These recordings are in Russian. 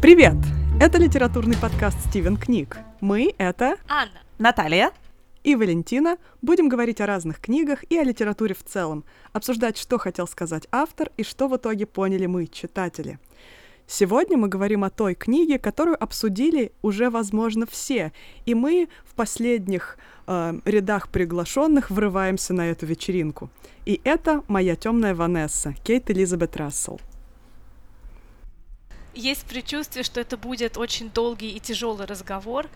Привет! Это литературный подкаст «Стивен книг». Мы — это Анна, Наталья и Валентина. Будем говорить о разных книгах и о литературе в целом, обсуждать, что хотел сказать автор и что в итоге поняли мы, читатели. Сегодня мы говорим о той книге, которую обсудили уже, возможно, все, и мы в последних э, рядах приглашенных врываемся на эту вечеринку. И это «Моя темная Ванесса» Кейт Элизабет Рассел. Есть предчувствие, что это будет очень долгий и тяжелый разговор.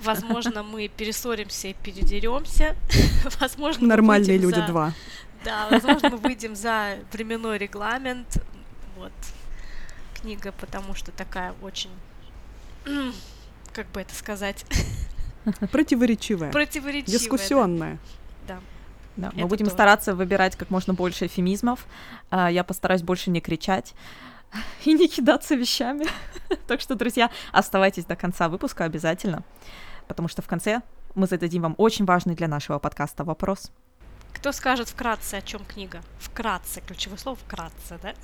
Возможно, мы перессоримся и передеремся. Возможно, Нормальные люди за... два. Да, возможно, мы выйдем за временной регламент. Вот. Книга, потому что такая очень... Как бы это сказать? Противоречивая. Противоречивая. Дискуссионная. Да. Да, мы Это будем тоже. стараться выбирать как можно больше эфемизмов. А, Я постараюсь больше не кричать и не кидаться вещами. Так что, друзья, оставайтесь до конца выпуска обязательно, потому что в конце мы зададим вам очень важный для нашего подкаста вопрос. Кто скажет вкратце, о чем книга? Вкратце, ключевое слово вкратце, да?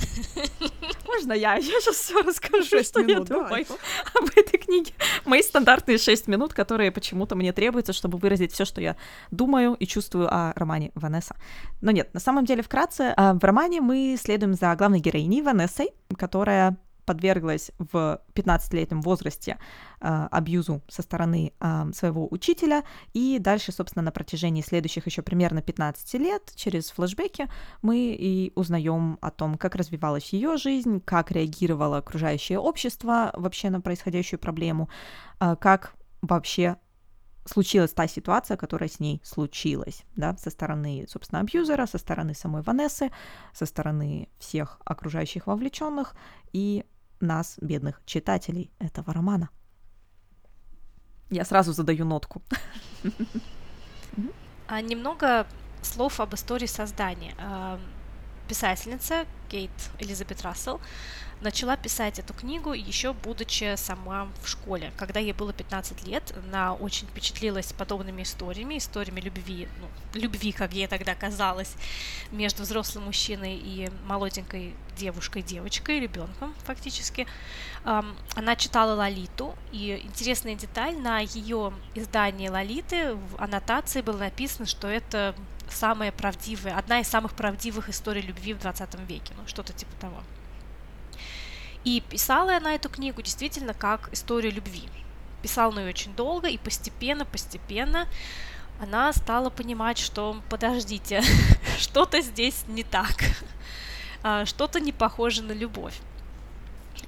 Можно я? Я сейчас все расскажу, Шесть что минут, я давай. думаю об этой книге. Мои стандартные шесть минут, которые почему-то мне требуются, чтобы выразить все, что я думаю и чувствую о романе Ванесса. Но нет, на самом деле вкратце, а, в романе мы следуем за главной героиней Ванессой, которая подверглась в 15-летнем возрасте а, абьюзу со стороны а, своего учителя, и дальше, собственно, на протяжении следующих еще примерно 15 лет через флешбеки мы и узнаем о том, как развивалась ее жизнь, как реагировало окружающее общество вообще на происходящую проблему, а, как вообще случилась та ситуация, которая с ней случилась, да, со стороны, собственно, абьюзера, со стороны самой Ванессы, со стороны всех окружающих вовлеченных и нас, бедных читателей этого романа. Я сразу задаю нотку. А немного слов об истории создания. А, Писательница Кейт Элизабет Рассел начала писать эту книгу еще будучи сама в школе. Когда ей было 15 лет, она очень впечатлилась подобными историями, историями любви, ну, любви, как ей тогда казалось, между взрослым мужчиной и молоденькой девушкой, девочкой, ребенком фактически. Она читала Лолиту, и интересная деталь, на ее издании Лолиты в аннотации было написано, что это самая правдивая, одна из самых правдивых историй любви в 20 веке, ну что-то типа того. И писала она эту книгу действительно как историю любви. Писала она ее очень долго, и постепенно, постепенно она стала понимать, что подождите, что-то здесь не так, а, что-то не похоже на любовь.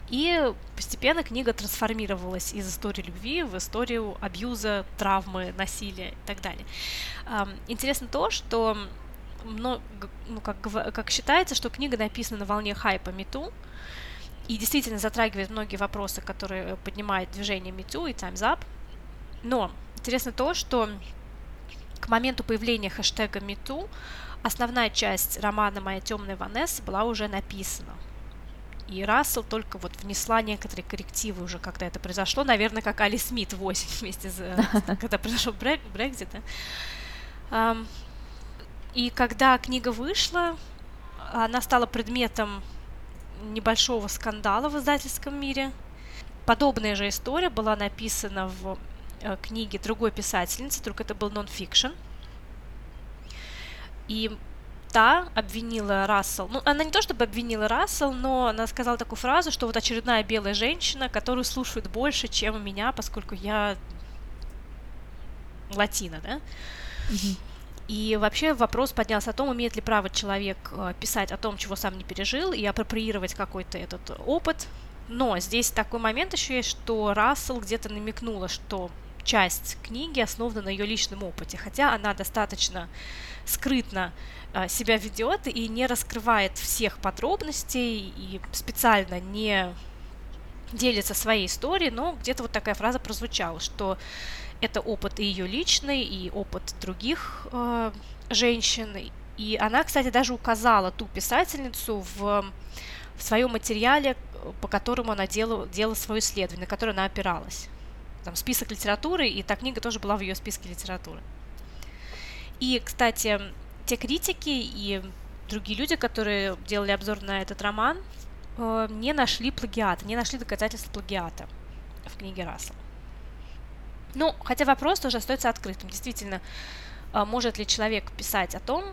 И постепенно книга трансформировалась из истории любви в историю абьюза, травмы, насилия и так далее. Ам, Интересно то, что ну, как, как считается, что книга написана на волне хайпа Мету, и действительно затрагивает многие вопросы, которые поднимает движение Мету и Time's Up. Но интересно то, что к моменту появления хэштега Мету основная часть романа «Моя темная Ванесса» была уже написана. И Рассел только вот внесла некоторые коррективы уже, когда это произошло. Наверное, как Али Смит 8 вместе с... э, когда произошел брек- Брекзит. И когда книга вышла, она стала предметом небольшого скандала в издательском мире. Подобная же история была написана в э, книге другой писательницы, только это был нон-фикшн. И та обвинила Рассел, ну, она не то чтобы обвинила Рассел, но она сказала такую фразу, что вот очередная белая женщина, которую слушают больше, чем меня, поскольку я латина, да? И вообще вопрос поднялся о том, имеет ли право человек э, писать о том, чего сам не пережил, и апроприировать какой-то этот опыт. Но здесь такой момент еще есть, что Рассел где-то намекнула, что часть книги основана на ее личном опыте, хотя она достаточно скрытно э, себя ведет и не раскрывает всех подробностей и специально не делится своей историей, но где-то вот такая фраза прозвучала, что это опыт ее личный, и опыт других э, женщин. И она, кстати, даже указала ту писательницу в, в своем материале, по которому она делала, делала свое исследование, на которое она опиралась. Там список литературы, и та книга тоже была в ее списке литературы. И, кстати, те критики и другие люди, которые делали обзор на этот роман, э, не нашли плагиата, не нашли доказательств плагиата в книге Рассела. Ну, хотя вопрос тоже остается открытым. Действительно, э, может ли человек писать о том,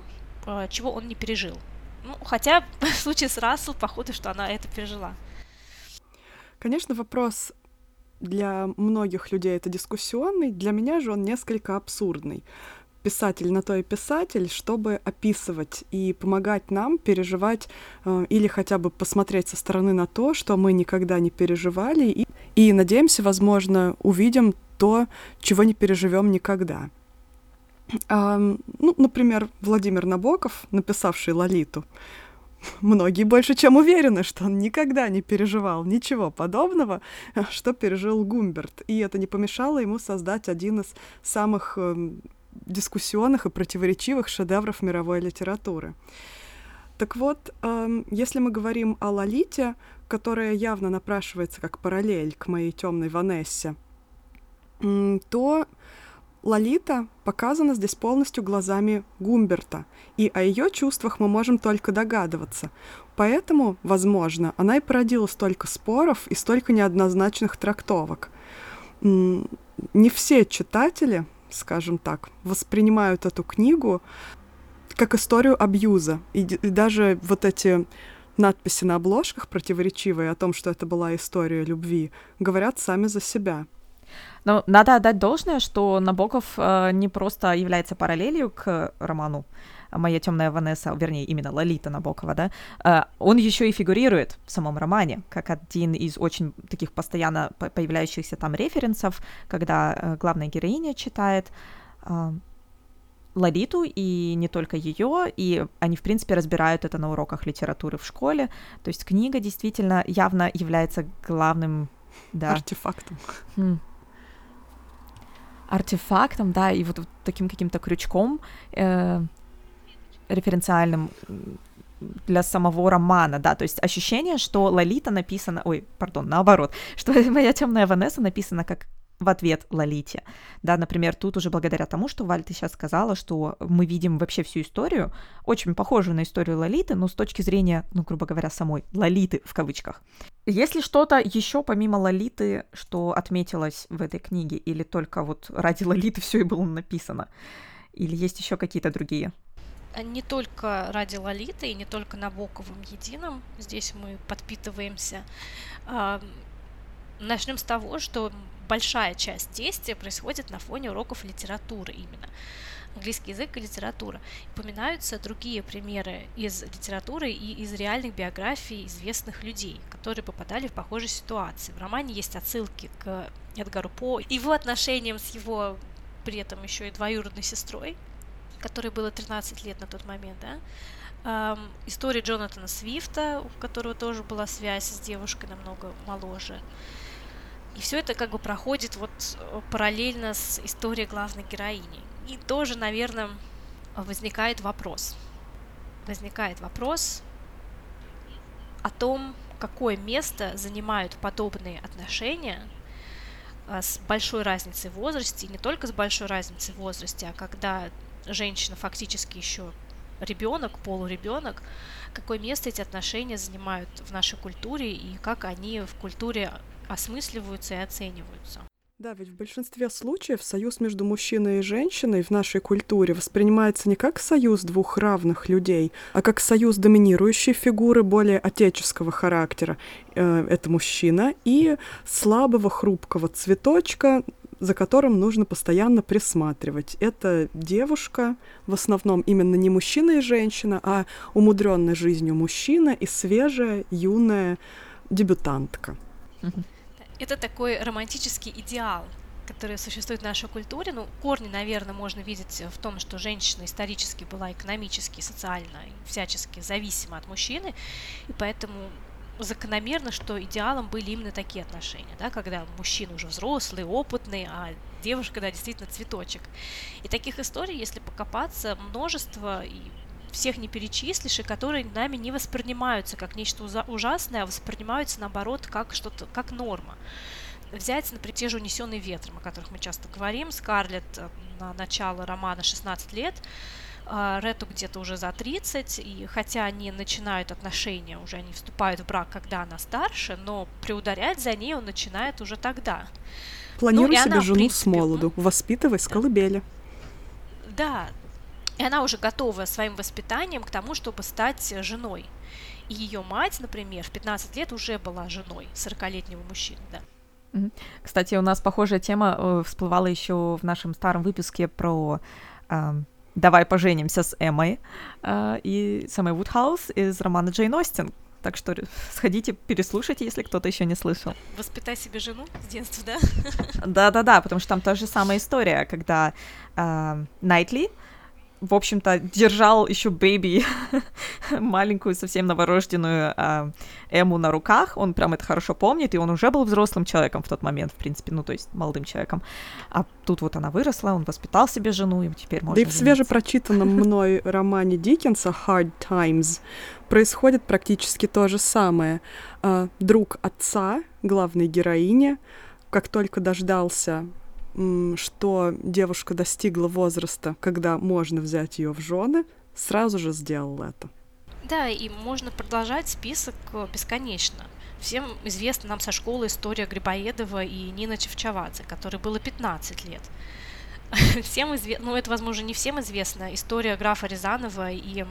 э, чего он не пережил? Ну, хотя в случае с Рассел, походу, что она это пережила. Конечно, вопрос для многих людей это дискуссионный, для меня же он несколько абсурдный. Писатель на то и писатель, чтобы описывать и помогать нам переживать э, или хотя бы посмотреть со стороны на то, что мы никогда не переживали, и, и надеемся, возможно, увидим то, чего не переживем никогда. А, ну, например, Владимир Набоков, написавший Лолиту, многие больше чем уверены, что он никогда не переживал ничего подобного, что пережил Гумберт. И это не помешало ему создать один из самых э, дискуссионных и противоречивых шедевров мировой литературы. Так вот, э, если мы говорим о Лолите, которая явно напрашивается как параллель к моей темной Ванессе, то Лолита показана здесь полностью глазами Гумберта, и о ее чувствах мы можем только догадываться. Поэтому, возможно, она и породила столько споров и столько неоднозначных трактовок. Не все читатели, скажем так, воспринимают эту книгу как историю абьюза. И, даже вот эти надписи на обложках противоречивые о том, что это была история любви, говорят сами за себя. Но надо отдать должное, что Набоков э, не просто является параллелью к роману «Моя темная Ванесса», вернее, именно Лолита Набокова, да, э, он еще и фигурирует в самом романе, как один из очень таких постоянно появляющихся там референсов, когда э, главная героиня читает э, Лолиту, и не только ее, и они, в принципе, разбирают это на уроках литературы в школе. То есть книга действительно явно является главным да. артефактом. Артефактом, да, и вот, вот таким каким-то крючком э, референциальным для самого романа, да, то есть ощущение, что Лолита написана, ой, пардон, наоборот, что моя темная Ванесса написана как в ответ Лолите. Да, например, тут уже благодаря тому, что Валь, ты сейчас сказала, что мы видим вообще всю историю, очень похожую на историю Лолиты, но с точки зрения, ну, грубо говоря, самой Лолиты в кавычках. Есть ли что-то еще помимо Лолиты, что отметилось в этой книге, или только вот ради Лолиты все и было написано? Или есть еще какие-то другие? Не только ради Лолиты и не только на Боковом едином. Здесь мы подпитываемся. Начнем с того, что большая часть действия происходит на фоне уроков литературы именно. Английский язык и литература. Упоминаются другие примеры из литературы и из реальных биографий известных людей, которые попадали в похожие ситуации. В романе есть отсылки к Эдгару По, его отношениям с его при этом еще и двоюродной сестрой, которой было 13 лет на тот момент, да, эм, история Джонатана Свифта, у которого тоже была связь с девушкой намного моложе. И все это как бы проходит вот э, параллельно с историей главной героини. И тоже, наверное, возникает вопрос. Возникает вопрос о том, какое место занимают подобные отношения э, с большой разницей в возрасте, и не только с большой разницей в возрасте, а когда женщина фактически еще ребенок, полуребенок, какое место эти отношения занимают в нашей культуре и как они в культуре осмысливаются и оцениваются. Да, ведь в большинстве случаев союз между мужчиной и женщиной в нашей культуре воспринимается не как союз двух равных людей, а как союз доминирующей фигуры более отеческого характера. Э, это мужчина и слабого хрупкого цветочка, за которым нужно постоянно присматривать. Это девушка, в основном именно не мужчина и женщина, а умудренная жизнью мужчина и свежая, юная дебютантка. Mm-hmm. Это такой романтический идеал, который существует в нашей культуре. Ну, корни, наверное, можно видеть в том, что женщина исторически была экономически, социально всячески зависима от мужчины, и поэтому закономерно, что идеалом были именно такие отношения, да, когда мужчина уже взрослый, опытный, а девушка, да, действительно цветочек. И таких историй, если покопаться, множество, и всех не перечислишь, и которые нами не воспринимаются как нечто ужасное, а воспринимаются наоборот как что-то, как норма. Взять, например, те же «Унесенные ветром», о которых мы часто говорим, Скарлетт э, на начало романа 16 лет, а, Рету где-то уже за 30, и хотя они начинают отношения, уже они вступают в брак, когда она старше, но приударять за ней он начинает уже тогда. Планируй ну, себе она, жену принципе, с молоду, воспитывай с колыбели. Да, и она уже готова своим воспитанием к тому, чтобы стать женой. И ее мать, например, в 15 лет уже была женой 40-летнего мужчины, да. Кстати, у нас похожая тема э, всплывала еще в нашем старом выпуске про э, «Давай поженимся с Эммой» э, и с Эммой Вудхаус из романа Джейн Остин. Так что сходите, переслушайте, если кто-то еще не слышал. Воспитай себе жену с детства, да? Да-да-да, потому что там та же самая история, когда э, Найтли в общем-то, держал еще бэби, маленькую, совсем новорожденную э, Эму на руках. Он прям это хорошо помнит, и он уже был взрослым человеком в тот момент, в принципе, ну, то есть молодым человеком. А тут вот она выросла, он воспитал себе жену, и теперь можно Да и в свежепрочитанном мной романе Диккенса «Hard Times» происходит практически то же самое. Э, друг отца, главной героини, как только дождался что девушка достигла возраста, когда можно взять ее в жены, сразу же сделал это. Да, и можно продолжать список э, бесконечно. Всем известна нам со школы история Грибоедова и Нина Чевчавадзе, которой было 15 лет. Всем известно, ну это, возможно, не всем известна история графа Рязанова и,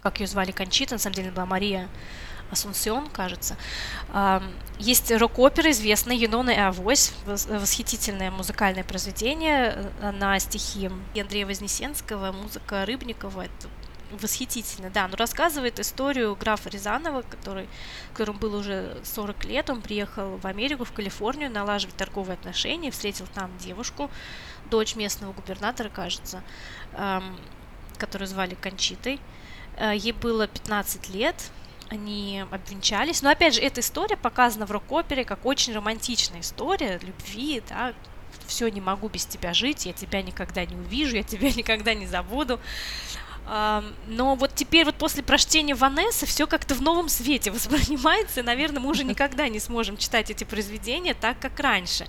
как ее звали, Кончита, на самом деле была Мария Асунсион, кажется. Есть рок-опера известная «Юнона и Авось», восхитительное музыкальное произведение э, на стихи Андрея Вознесенского, музыка Рыбникова. Это восхитительно, да, но рассказывает историю графа Рязанова, который, которому было уже 40 лет, он приехал в Америку, в Калифорнию, налаживать торговые отношения, встретил там девушку, дочь местного губернатора, кажется, которую звали Кончитой. Э, ей было 15 лет, они обвенчались. Но опять же, эта история показана в рок-опере как очень романтичная история любви, да, все, не могу без тебя жить, я тебя никогда не увижу, я тебя никогда не забуду. Но вот теперь вот после прочтения Ванессы все как-то в новом свете воспринимается, и, наверное, мы уже никогда не сможем читать эти произведения так, как раньше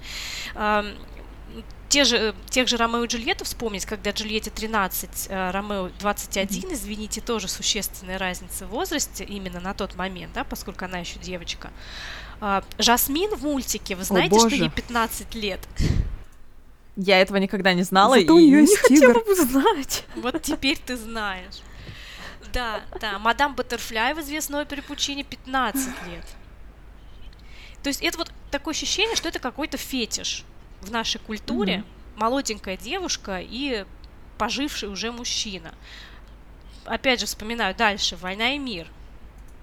те же, тех же Ромео и Джульетту вспомнить, когда Джульетте 13, э, Ромео 21, извините, тоже существенная разница в возрасте именно на тот момент, да, поскольку она еще девочка. А, Жасмин в мультике, вы знаете, О, что ей 15 лет? Я этого никогда не знала Зато и не хотела бы знать. Вот теперь ты знаешь. Да, да, мадам Баттерфляй в известной опере Пучини 15 лет. То есть это вот такое ощущение, что это какой-то фетиш в нашей культуре mm-hmm. молоденькая девушка и поживший уже мужчина. Опять же, вспоминаю дальше «Война и мир».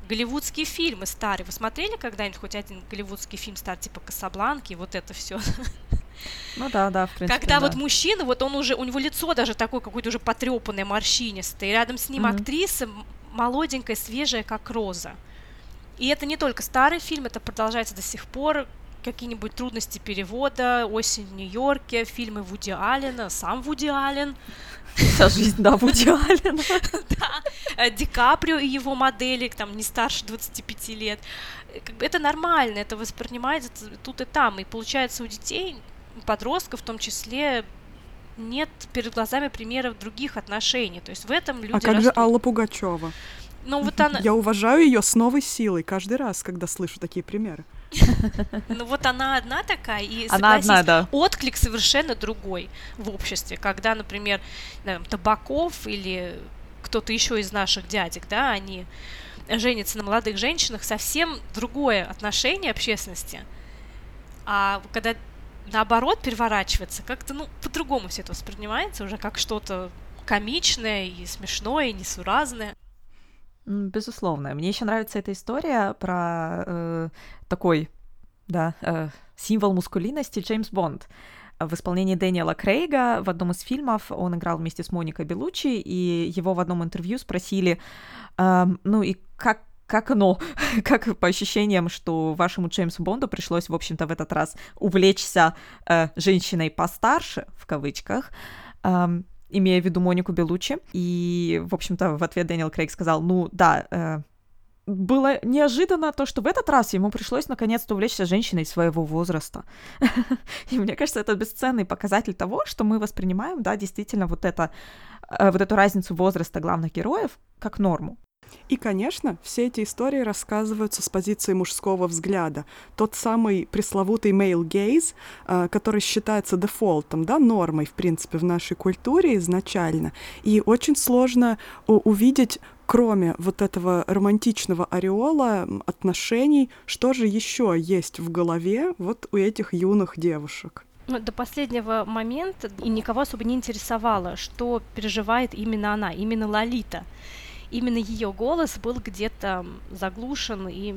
Голливудские фильмы старые. Вы смотрели когда-нибудь хоть один голливудский фильм старый, типа «Касабланки», вот это все? Ну да, да, в принципе, Когда да. вот мужчина, вот он уже, у него лицо даже такое какое-то уже потрепанное, морщинистое, и рядом с ним mm-hmm. актриса молоденькая, свежая, как роза. И это не только старый фильм, это продолжается до сих пор какие-нибудь трудности перевода, «Осень в Нью-Йорке», фильмы Вуди Аллена, сам Вуди Аллен. Вся жизнь, да, Вуди Аллена. Да, э, Ди Каприо и его модели, там, не старше 25 лет. Э, это нормально, это воспринимается тут и там. И получается у детей, подростков в том числе, нет перед глазами примеров других отношений. То есть в этом люди А как растут. же Алла Пугачева? Ну, вот она... Я уважаю ее с новой силой каждый раз, когда слышу такие примеры. Ну вот она одна такая, и она одна, да. отклик совершенно другой в обществе, когда, например, Табаков или кто-то еще из наших дядек, да, они женятся на молодых женщинах, совсем другое отношение общественности. А когда наоборот переворачивается, как-то, ну, по-другому все это воспринимается уже как что-то комичное и смешное, и несуразное. Безусловно. Мне еще нравится эта история про э, такой, да, э, символ мускулинности Джеймс Бонд. В исполнении Дэниела Крейга в одном из фильмов он играл вместе с Моникой Белучи, и его в одном интервью спросили, э, ну и как как оно, как по ощущениям, что вашему Джеймсу Бонду пришлось, в общем-то, в этот раз увлечься э, женщиной постарше, в кавычках, эм, имея в виду Монику Белучи. И, в общем-то, в ответ Дэниел Крейг сказал, ну да, э, было неожиданно то, что в этот раз ему пришлось наконец-то увлечься женщиной своего возраста. И мне кажется, это бесценный показатель того, что мы воспринимаем, да, действительно вот это, э, вот эту разницу возраста главных героев как норму. И, конечно, все эти истории рассказываются с позиции мужского взгляда. Тот самый пресловутый male gaze, э, который считается дефолтом, да, нормой, в принципе, в нашей культуре изначально. И очень сложно увидеть кроме вот этого романтичного ореола отношений, что же еще есть в голове вот у этих юных девушек? Ну, до последнего момента и никого особо не интересовало, что переживает именно она, именно Лолита именно ее голос был где-то заглушен, и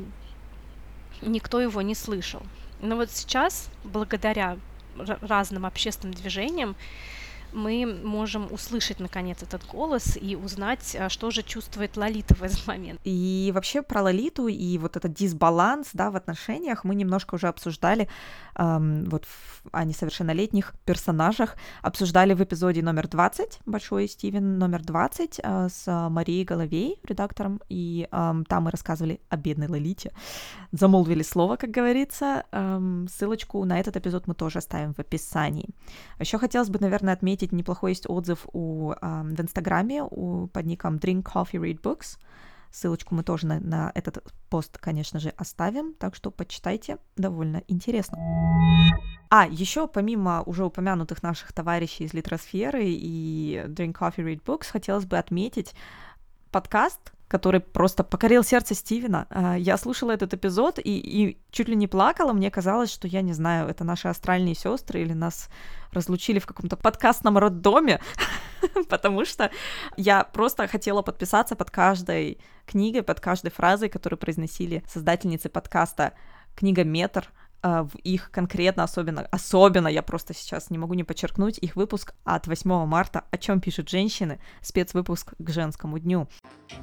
никто его не слышал. Но вот сейчас, благодаря разным общественным движениям, мы можем услышать, наконец, этот голос и узнать, а, что же чувствует Лолита в этот момент. И вообще про Лолиту и вот этот дисбаланс, да, в отношениях мы немножко уже обсуждали эм, вот в, о несовершеннолетних персонажах, обсуждали в эпизоде номер 20, Большой Стивен номер 20 э, с Марией Головей, редактором, и эм, там мы рассказывали о бедной Лолите, замолвили слово, как говорится. Эм, ссылочку на этот эпизод мы тоже оставим в описании. Еще хотелось бы, наверное, отметить отметить, неплохой есть отзыв у, э, в Инстаграме у, под ником Drink Coffee Read Books. Ссылочку мы тоже на, на этот пост, конечно же, оставим, так что почитайте, довольно интересно. А, еще помимо уже упомянутых наших товарищей из Литросферы и Drink Coffee Read Books, хотелось бы отметить подкаст, который просто покорил сердце Стивена. А, я слушала этот эпизод и, и чуть ли не плакала. Мне казалось, что я не знаю, это наши астральные сестры или нас разлучили в каком-то подкастном роддоме, потому что я просто хотела подписаться под каждой книгой, под каждой фразой, которую произносили создательницы подкаста «Книга Метр», в их конкретно особенно, особенно я просто сейчас не могу не подчеркнуть, их выпуск от 8 марта «О чем пишут женщины», спецвыпуск к женскому дню.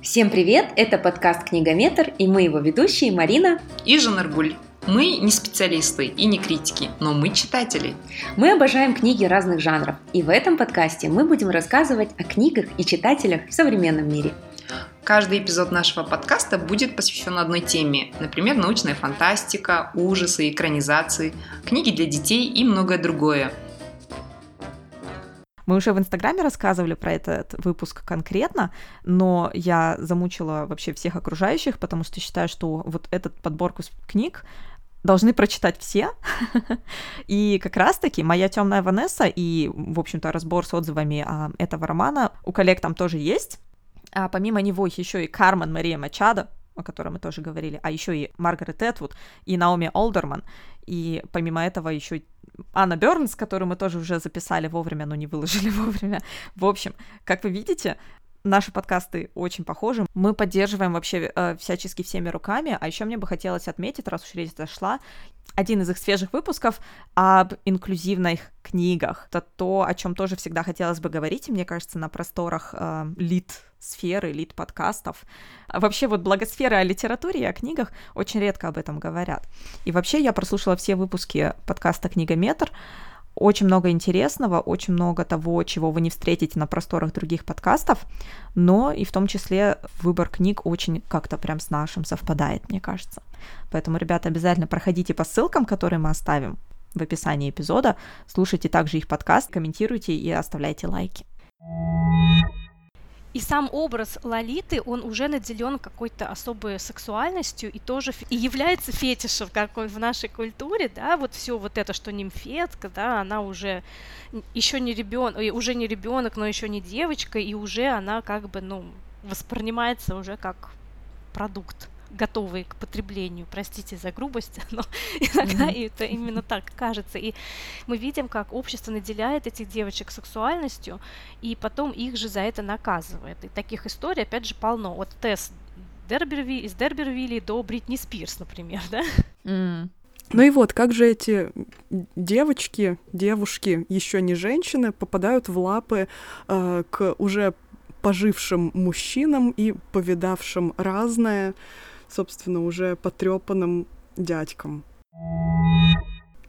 Всем привет, это подкаст «Книгометр» и мы его ведущие Марина и Жанаргуль. Мы не специалисты и не критики, но мы читатели. Мы обожаем книги разных жанров, и в этом подкасте мы будем рассказывать о книгах и читателях в современном мире. Каждый эпизод нашего подкаста будет посвящен одной теме, например, научная фантастика, ужасы, экранизации, книги для детей и многое другое. Мы уже в Инстаграме рассказывали про этот выпуск конкретно, но я замучила вообще всех окружающих, потому что считаю, что вот этот подборку книг должны прочитать все. и как раз-таки «Моя темная Ванесса» и, в общем-то, разбор с отзывами а, этого романа у коллег там тоже есть. А помимо него еще и Кармен Мария Мачадо, о которой мы тоже говорили, а еще и Маргарет Этвуд и Наоми Олдерман. И помимо этого еще Анна Бернс, которую мы тоже уже записали вовремя, но не выложили вовремя. В общем, как вы видите, наши подкасты очень похожи. Мы поддерживаем вообще э, всячески всеми руками. А еще мне бы хотелось отметить, раз уж речь зашла, один из их свежих выпусков об инклюзивных книгах. Это то, о чем тоже всегда хотелось бы говорить, и мне кажется, на просторах э, лид сферы, лид подкастов. А вообще вот благосфера о литературе и о книгах очень редко об этом говорят. И вообще я прослушала все выпуски подкаста «Книгометр», очень много интересного, очень много того, чего вы не встретите на просторах других подкастов, но и в том числе выбор книг очень как-то прям с нашим совпадает, мне кажется. Поэтому, ребята, обязательно проходите по ссылкам, которые мы оставим в описании эпизода, слушайте также их подкаст, комментируйте и оставляйте лайки. И сам образ Лолиты, он уже наделен какой-то особой сексуальностью и тоже и является фетишем как в нашей культуре, да, вот все вот это, что нимфетка, да, она уже еще не ребенок, уже не ребенок, но еще не девочка, и уже она как бы, ну, воспринимается уже как продукт готовые к потреблению. Простите за грубость, но иногда mm-hmm. это именно так кажется. И мы видим, как общество наделяет этих девочек сексуальностью, и потом их же за это наказывает. И таких историй, опять же, полно. От Тесс Дерберви, из Дербервилли до Бритни Спирс, например, да? Mm. Ну и вот, как же эти девочки, девушки, еще не женщины, попадают в лапы э, к уже пожившим мужчинам и повидавшим разное, собственно, уже потрепанным дядькам.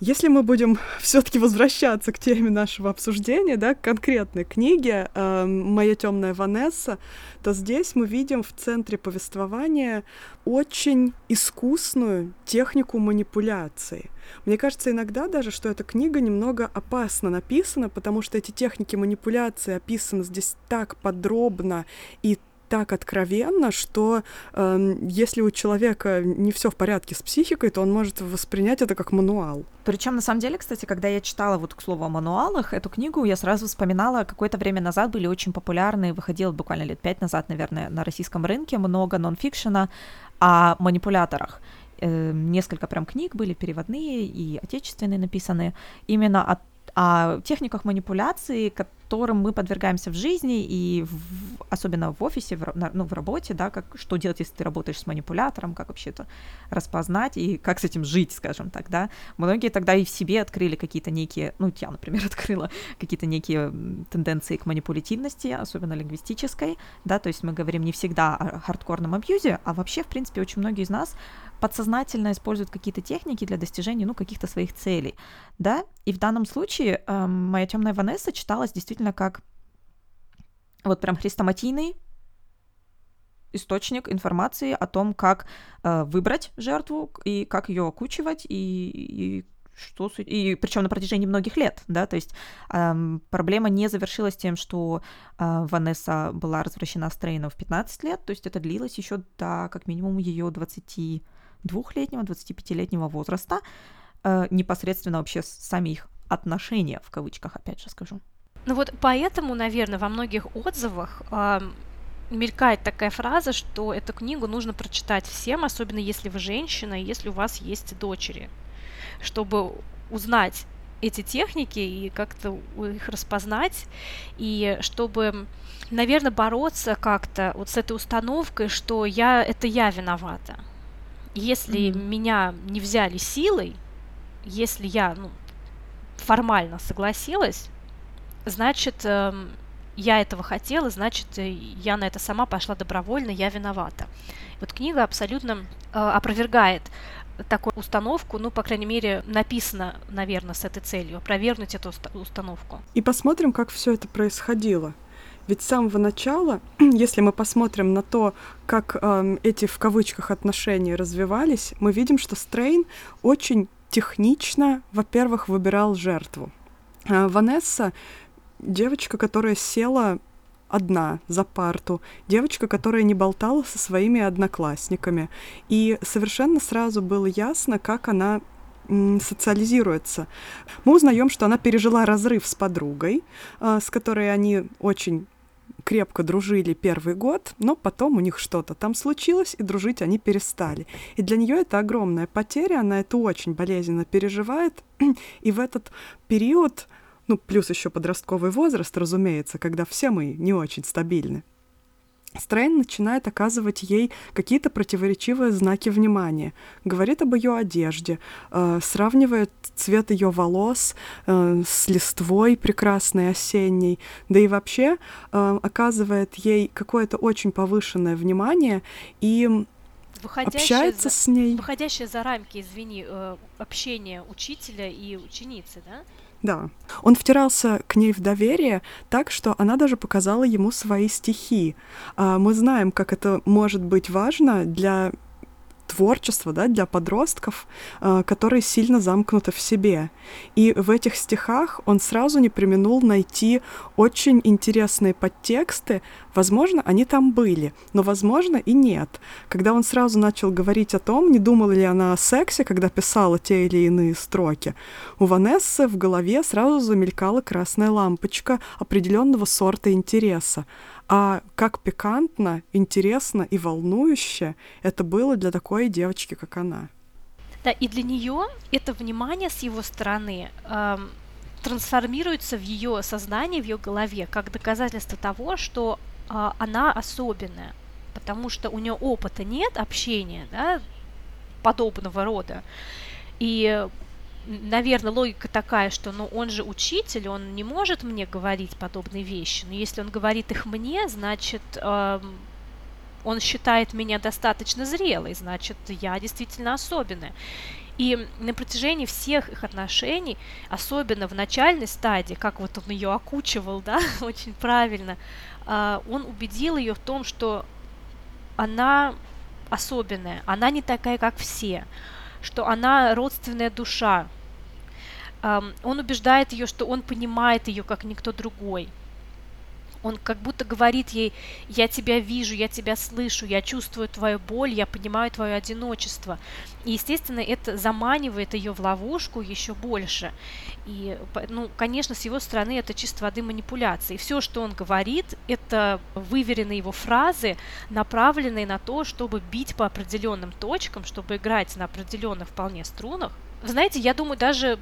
Если мы будем все-таки возвращаться к теме нашего обсуждения, да, к конкретной книге э, «Моя темная Ванесса», то здесь мы видим в центре повествования очень искусную технику манипуляции. Мне кажется иногда даже, что эта книга немного опасно написана, потому что эти техники манипуляции описаны здесь так подробно и так откровенно, что э, если у человека не все в порядке с психикой, то он может воспринять это как мануал. Причем на самом деле, кстати, когда я читала вот к слову о мануалах, эту книгу я сразу вспоминала, какое-то время назад были очень популярны, выходило буквально лет пять назад, наверное, на российском рынке много нонфикшена о манипуляторах э, несколько прям книг были переводные и отечественные написанные именно о о техниках манипуляции, которым мы подвергаемся в жизни, и в, особенно в офисе, в, ну, в работе, да, как, что делать, если ты работаешь с манипулятором, как вообще это распознать, и как с этим жить, скажем так, да. Многие тогда и в себе открыли какие-то некие, ну, я, например, открыла какие-то некие тенденции к манипулятивности, особенно лингвистической, да, то есть мы говорим не всегда о хардкорном абьюзе, а вообще, в принципе, очень многие из нас подсознательно используют какие-то техники для достижения, ну, каких-то своих целей, да, и в данном случае э, моя темная Ванесса читалась действительно как вот прям хрестоматийный источник информации о том, как э, выбрать жертву и как ее окучивать и, и что и причем на протяжении многих лет, да, то есть эм, проблема не завершилась тем, что э, Ванесса была развращена с в 15 лет, то есть это длилось еще до как минимум ее 20 двухлетнего, 25-летнего возраста, э, непосредственно вообще сами их отношения, в кавычках, опять же скажу. Ну вот поэтому, наверное, во многих отзывах э, мелькает такая фраза, что эту книгу нужно прочитать всем, особенно если вы женщина, если у вас есть дочери, чтобы узнать эти техники и как-то их распознать, и чтобы, наверное, бороться как-то вот с этой установкой, что я это я виновата. Если mm-hmm. меня не взяли силой, если я ну, формально согласилась, значит, э, я этого хотела, значит, э, я на это сама пошла добровольно, я виновата. Вот книга абсолютно э, опровергает такую установку, ну, по крайней мере, написано, наверное, с этой целью, опровергнуть эту установку. И посмотрим, как все это происходило. Ведь с самого начала, если мы посмотрим на то, как э, эти в кавычках отношения развивались, мы видим, что Стрейн очень технично, во-первых, выбирал жертву. Э, Ванесса девочка, которая села одна за парту, девочка, которая не болтала со своими одноклассниками. И совершенно сразу было ясно, как она социализируется. Мы узнаем, что она пережила разрыв с подругой, э, с которой они очень крепко дружили первый год, но потом у них что-то там случилось, и дружить они перестали. И для нее это огромная потеря, она это очень болезненно переживает, и в этот период, ну, плюс еще подростковый возраст, разумеется, когда все мы не очень стабильны, Стрейн начинает оказывать ей какие-то противоречивые знаки внимания, говорит об ее одежде, э, сравнивает цвет ее волос э, с листвой прекрасной осенней, да и вообще э, оказывает ей какое-то очень повышенное внимание и общается за, с ней. Выходящее за рамки, извини, общения учителя и ученицы, да? Да. Он втирался к ней в доверие так, что она даже показала ему свои стихи. А, мы знаем, как это может быть важно для творчество, да, для подростков, э, которые сильно замкнуты в себе. И в этих стихах он сразу не применул найти очень интересные подтексты. Возможно, они там были, но, возможно, и нет. Когда он сразу начал говорить о том, не думала ли она о сексе, когда писала те или иные строки, у Ванессы в голове сразу замелькала красная лампочка определенного сорта интереса а как пикантно, интересно и волнующе это было для такой девочки, как она. Да, и для нее это внимание с его стороны эм, трансформируется в ее сознании, в ее голове, как доказательство того, что э, она особенная, потому что у нее опыта нет общения, да, подобного рода. И наверное, логика такая, что ну, он же учитель, он не может мне говорить подобные вещи. Но если он говорит их мне, значит, э, он считает меня достаточно зрелой, значит, я действительно особенная. И на протяжении всех их отношений, особенно в начальной стадии, как вот он ее окучивал, да, очень правильно, а, он убедил ее в том, что она особенная, она не такая, как все, что она родственная душа. Он убеждает ее, что он понимает ее, как никто другой – он как будто говорит ей, я тебя вижу, я тебя слышу, я чувствую твою боль, я понимаю твое одиночество. И, естественно, это заманивает ее в ловушку еще больше. И, ну, конечно, с его стороны это чисто воды манипуляции. Все, что он говорит, это выверенные его фразы, направленные на то, чтобы бить по определенным точкам, чтобы играть на определенных вполне струнах. Знаете, я думаю, даже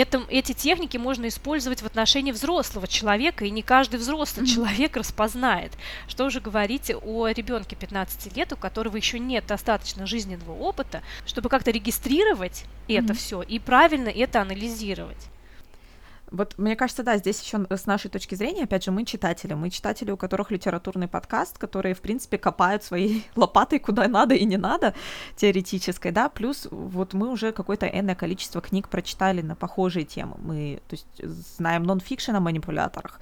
это, эти техники можно использовать в отношении взрослого человека, и не каждый взрослый mm-hmm. человек распознает. Что уже говорить о ребенке 15 лет, у которого еще нет достаточно жизненного опыта, чтобы как-то регистрировать mm-hmm. это все и правильно это анализировать. Вот мне кажется, да, здесь еще с нашей точки зрения, опять же, мы читатели. Мы читатели, у которых литературный подкаст, которые, в принципе, копают своей лопатой куда надо и не надо, теоретической, да, плюс вот мы уже какое-то энное количество книг прочитали на похожие темы. Мы, то есть, знаем нон-фикшн о манипуляторах,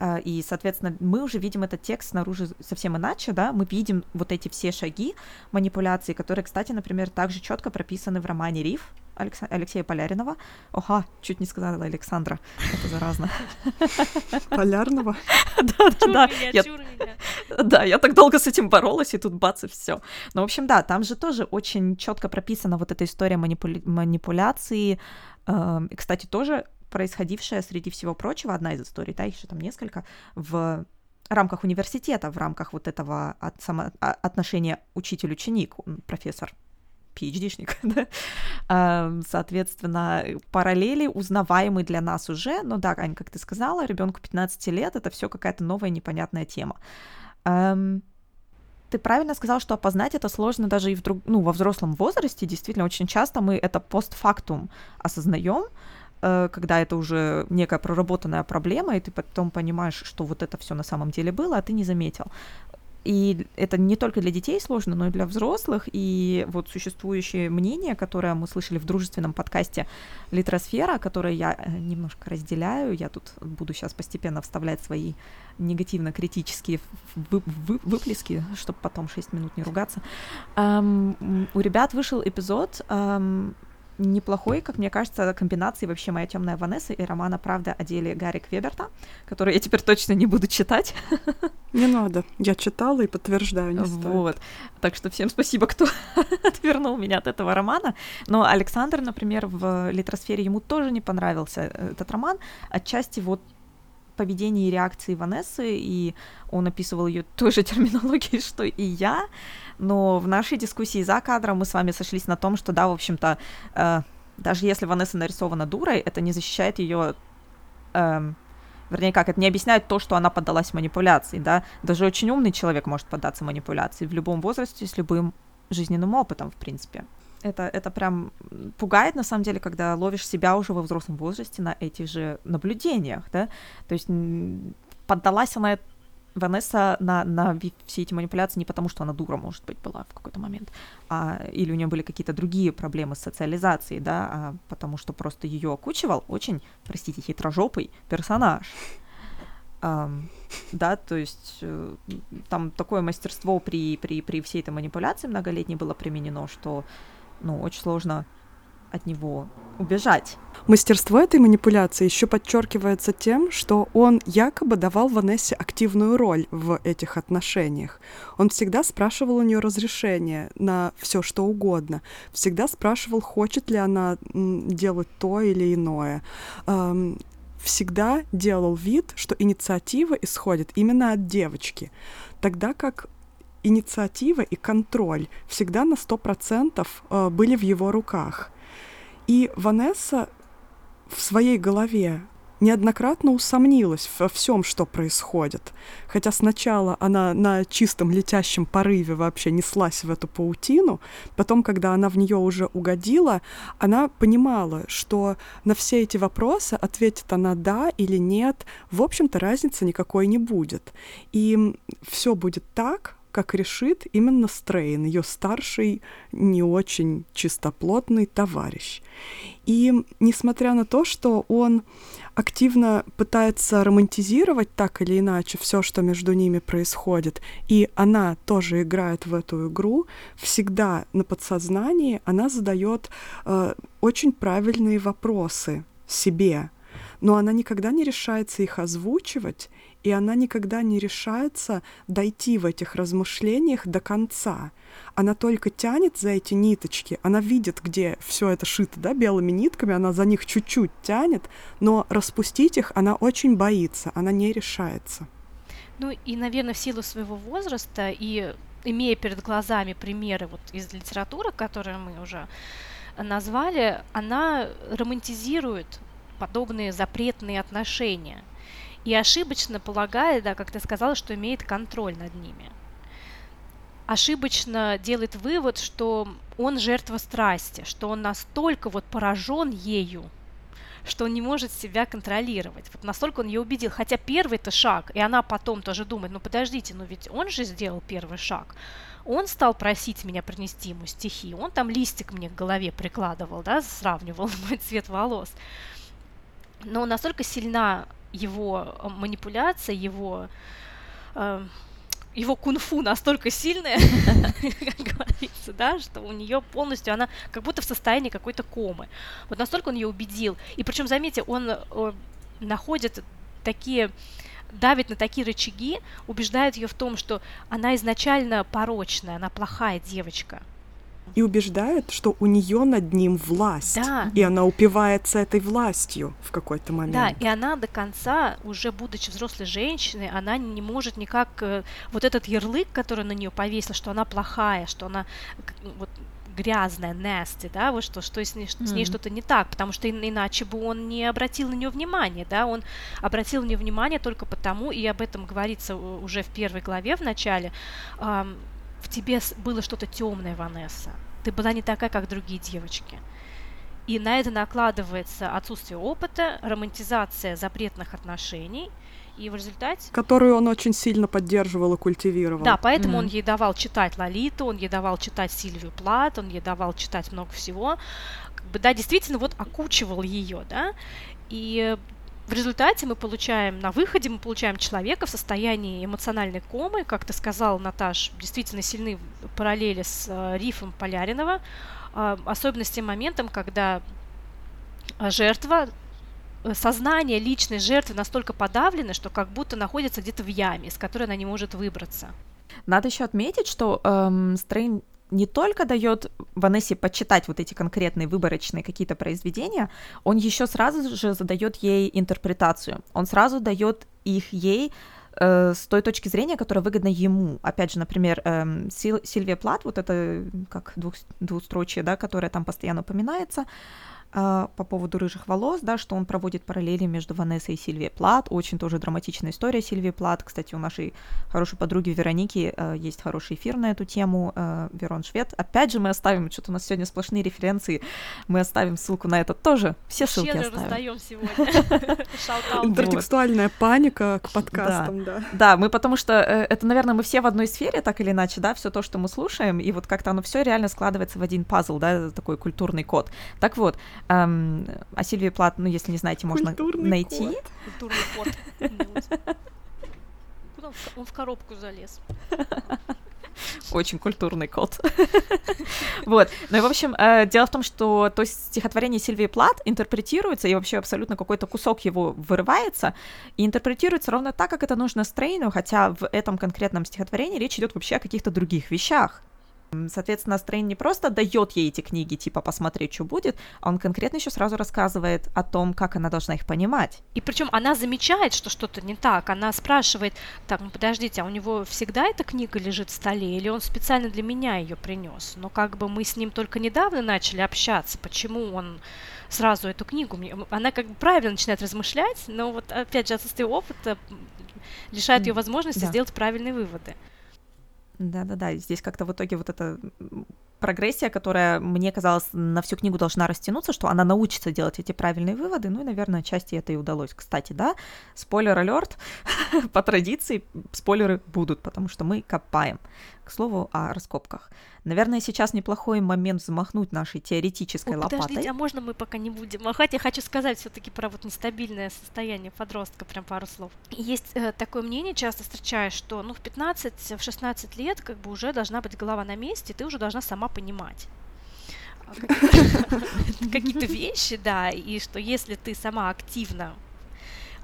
а, и, соответственно, мы уже видим этот текст снаружи совсем иначе, да, мы видим вот эти все шаги манипуляции, которые, кстати, например, также четко прописаны в романе «Риф», Алекс... Алексея Поляринова. Оха, чуть не сказала Александра. Это заразно. Полярного? Да, да, да. Да, я так долго с этим боролась, и тут бац, и все. Ну, в общем, да, там же тоже очень четко прописана вот эта история манипуляции. Эм, кстати, тоже происходившая среди всего прочего, одна из историй, да, еще там несколько, в рамках университета, в рамках вот этого от, само, а, отношения учитель-ученик, профессор PhD-шник, да? соответственно, параллели узнаваемые для нас уже, но да, Ань, как ты сказала, ребенку 15 лет, это все какая-то новая непонятная тема. Ты правильно сказал, что опознать это сложно даже и в друг, ну, во взрослом возрасте. Действительно, очень часто мы это постфактум осознаем, Э, когда это уже некая проработанная проблема, и ты потом понимаешь, что вот это все на самом деле было, а ты не заметил. И это не только для детей сложно, но и для взрослых. И вот существующее мнение, которое мы слышали в дружественном подкасте «Литросфера», которое я э, немножко разделяю, я тут буду сейчас постепенно вставлять свои негативно-критические вы вы выплески, чтобы потом 6 минут не ругаться. Um, у ребят вышел эпизод um, неплохой, как мне кажется, комбинации вообще «Моя темная Ванесса» и романа «Правда о деле Гарри Квеберта», который я теперь точно не буду читать. Не надо. Я читала и подтверждаю, не стоит. Вот. Так что всем спасибо, кто отвернул меня от этого романа. Но Александр, например, в литросфере ему тоже не понравился этот роман. Отчасти вот поведение и реакции Ванессы, и он описывал ее той же терминологией, что и я но в нашей дискуссии за кадром мы с вами сошлись на том, что да, в общем-то, э, даже если Ванесса нарисована дурой, это не защищает ее, э, вернее, как, это не объясняет то, что она поддалась манипуляции, да, даже очень умный человек может поддаться манипуляции в любом возрасте с любым жизненным опытом, в принципе. Это, это прям пугает, на самом деле, когда ловишь себя уже во взрослом возрасте на этих же наблюдениях, да, то есть поддалась она Ванесса на, на все эти манипуляции не потому, что она дура, может быть, была в какой-то момент, а, или у нее были какие-то другие проблемы с социализацией, да, а потому что просто ее окучивал очень, простите, хитрожопый персонаж. Um, да, то есть э, там такое мастерство при, при, при всей этой манипуляции многолетней было применено, что, ну, очень сложно от него убежать. Мастерство этой манипуляции еще подчеркивается тем, что он якобы давал Ванессе активную роль в этих отношениях. Он всегда спрашивал у нее разрешение на все что угодно, всегда спрашивал, хочет ли она делать то или иное. Всегда делал вид, что инициатива исходит именно от девочки, тогда как инициатива и контроль всегда на 100% э, были в его руках. И Ванесса в своей голове неоднократно усомнилась во всем, что происходит. Хотя сначала она на чистом летящем порыве вообще неслась в эту паутину, потом, когда она в нее уже угодила, она понимала, что на все эти вопросы ответит она да или нет, в общем-то разницы никакой не будет. И все будет так, как решит именно Стрейн, ее старший, не очень чистоплотный товарищ. И несмотря на то, что он активно пытается романтизировать так или иначе все, что между ними происходит, и она тоже играет в эту игру, всегда на подсознании она задает э, очень правильные вопросы себе, но она никогда не решается их озвучивать, и она никогда не решается дойти в этих размышлениях до конца. Она только тянет за эти ниточки, она видит, где все это шито, да, белыми нитками, она за них чуть-чуть тянет, но распустить их она очень боится, она не решается. Ну и, наверное, в силу своего возраста и имея перед глазами примеры вот из литературы, которые мы уже назвали, она романтизирует подобные запретные отношения и ошибочно полагает, да, как ты сказала, что имеет контроль над ними. Ошибочно делает вывод, что он жертва страсти, что он настолько вот поражен ею, что он не может себя контролировать. Вот настолько он ее убедил. Хотя первый-то шаг, и она потом тоже думает, ну подождите, ну ведь он же сделал первый шаг. Он стал просить меня принести ему стихи, он там листик мне к голове прикладывал, да, сравнивал мой цвет волос. Но настолько сильна его э, манипуляция, его э, его кунг-фу настолько сильное, как говорится, да, что у нее полностью она как будто в состоянии какой-то комы. Вот настолько он ее убедил. И причем, заметьте, он э, находит такие давит на такие рычаги, убеждает ее в том, что она изначально порочная, она плохая девочка и убеждает, что у нее над ним власть. Да. И она упивается этой властью в какой-то момент. Да, и она до конца, уже будучи взрослой женщиной, она не может никак э, вот этот ярлык, который на нее повесил, что она плохая, что она вот грязная, nasty, да, вот что, что с ней, mm-hmm. с ней что-то не так, потому что иначе бы он не обратил на нее внимания, да, он обратил на нее внимание только потому, и об этом говорится уже в первой главе в начале, в тебе было что-то темное, Ванесса. Ты была не такая, как другие девочки. И на это накладывается отсутствие опыта, романтизация запретных отношений, и в результате... Которую он очень сильно поддерживал и культивировал. Да, поэтому mm-hmm. он ей давал читать Лолиту, он ей давал читать Сильвию Плат, он ей давал читать много всего. Как бы, да, действительно, вот окучивал ее, да. И в результате мы получаем, на выходе мы получаем человека в состоянии эмоциональной комы, как ты сказал, Наташ, действительно сильны параллели с э, рифом Поляринова, э, особенно с тем моментом, когда жертва э, сознание личной жертвы настолько подавлено, что как будто находится где-то в яме, из которой она не может выбраться. Надо еще отметить, что эм, Стрейн не только дает Ванессе почитать вот эти конкретные выборочные какие-то произведения, он еще сразу же задает ей интерпретацию. Он сразу дает их ей э, с той точки зрения, которая выгодна ему. Опять же, например, э, Сил, Сильвия Плат, вот это как двух, двустрочие, да, которое там постоянно упоминается, по поводу рыжих волос, да, что он проводит параллели между Ванессой и Сильвией Плат. Очень тоже драматичная история Сильвии Плат. Кстати, у нашей хорошей подруги Вероники э, есть хороший эфир на эту тему, э, Верон Швед. Опять же, мы оставим, что-то у нас сегодня сплошные референции, мы оставим ссылку на это тоже. Все ссылки Щедро оставим. раздаем сегодня. Интертекстуальная паника к подкастам, да. Да, мы потому что э, это, наверное, мы все в одной сфере, так или иначе, да, все то, что мы слушаем, и вот как-то оно все реально складывается в один пазл, да, такой культурный код. Так вот, Эм, а Сильвию Плат, ну, если не знаете, можно Культурный найти. Код. Культурный код. Куда он в коробку залез? Очень культурный код. вот. Ну и, в общем, э, дело в том, что то стихотворение Сильвии Плат интерпретируется, и вообще абсолютно какой-то кусок его вырывается, и интерпретируется ровно так, как это нужно Стрейну, хотя в этом конкретном стихотворении речь идет вообще о каких-то других вещах. Соответственно, Стрейн не просто дает ей эти книги, типа посмотреть, что будет, а он конкретно еще сразу рассказывает о том, как она должна их понимать. И причем она замечает, что что-то не так. Она спрашивает, так, ну подождите, а у него всегда эта книга лежит в столе, или он специально для меня ее принес? Но как бы мы с ним только недавно начали общаться, почему он сразу эту книгу. Она как бы правильно начинает размышлять, но вот опять же отсутствие опыта лишает ее возможности да. сделать правильные выводы. Да-да-да, здесь как-то в итоге вот это прогрессия, которая, мне казалось, на всю книгу должна растянуться, что она научится делать эти правильные выводы, ну и, наверное, части это и удалось. Кстати, да, спойлер-алерт, по традиции спойлеры будут, потому что мы копаем. К слову о раскопках. Наверное, сейчас неплохой момент взмахнуть нашей теоретической О, лопатой. Подождите, а можно мы пока не будем махать? Я хочу сказать все-таки про вот нестабильное состояние подростка, прям пару слов. Есть э, такое мнение, часто встречаешь, что ну в 15-16 лет как бы уже должна быть голова на месте, и ты уже должна сама понимать а, какие-то вещи, да, и что если ты сама активно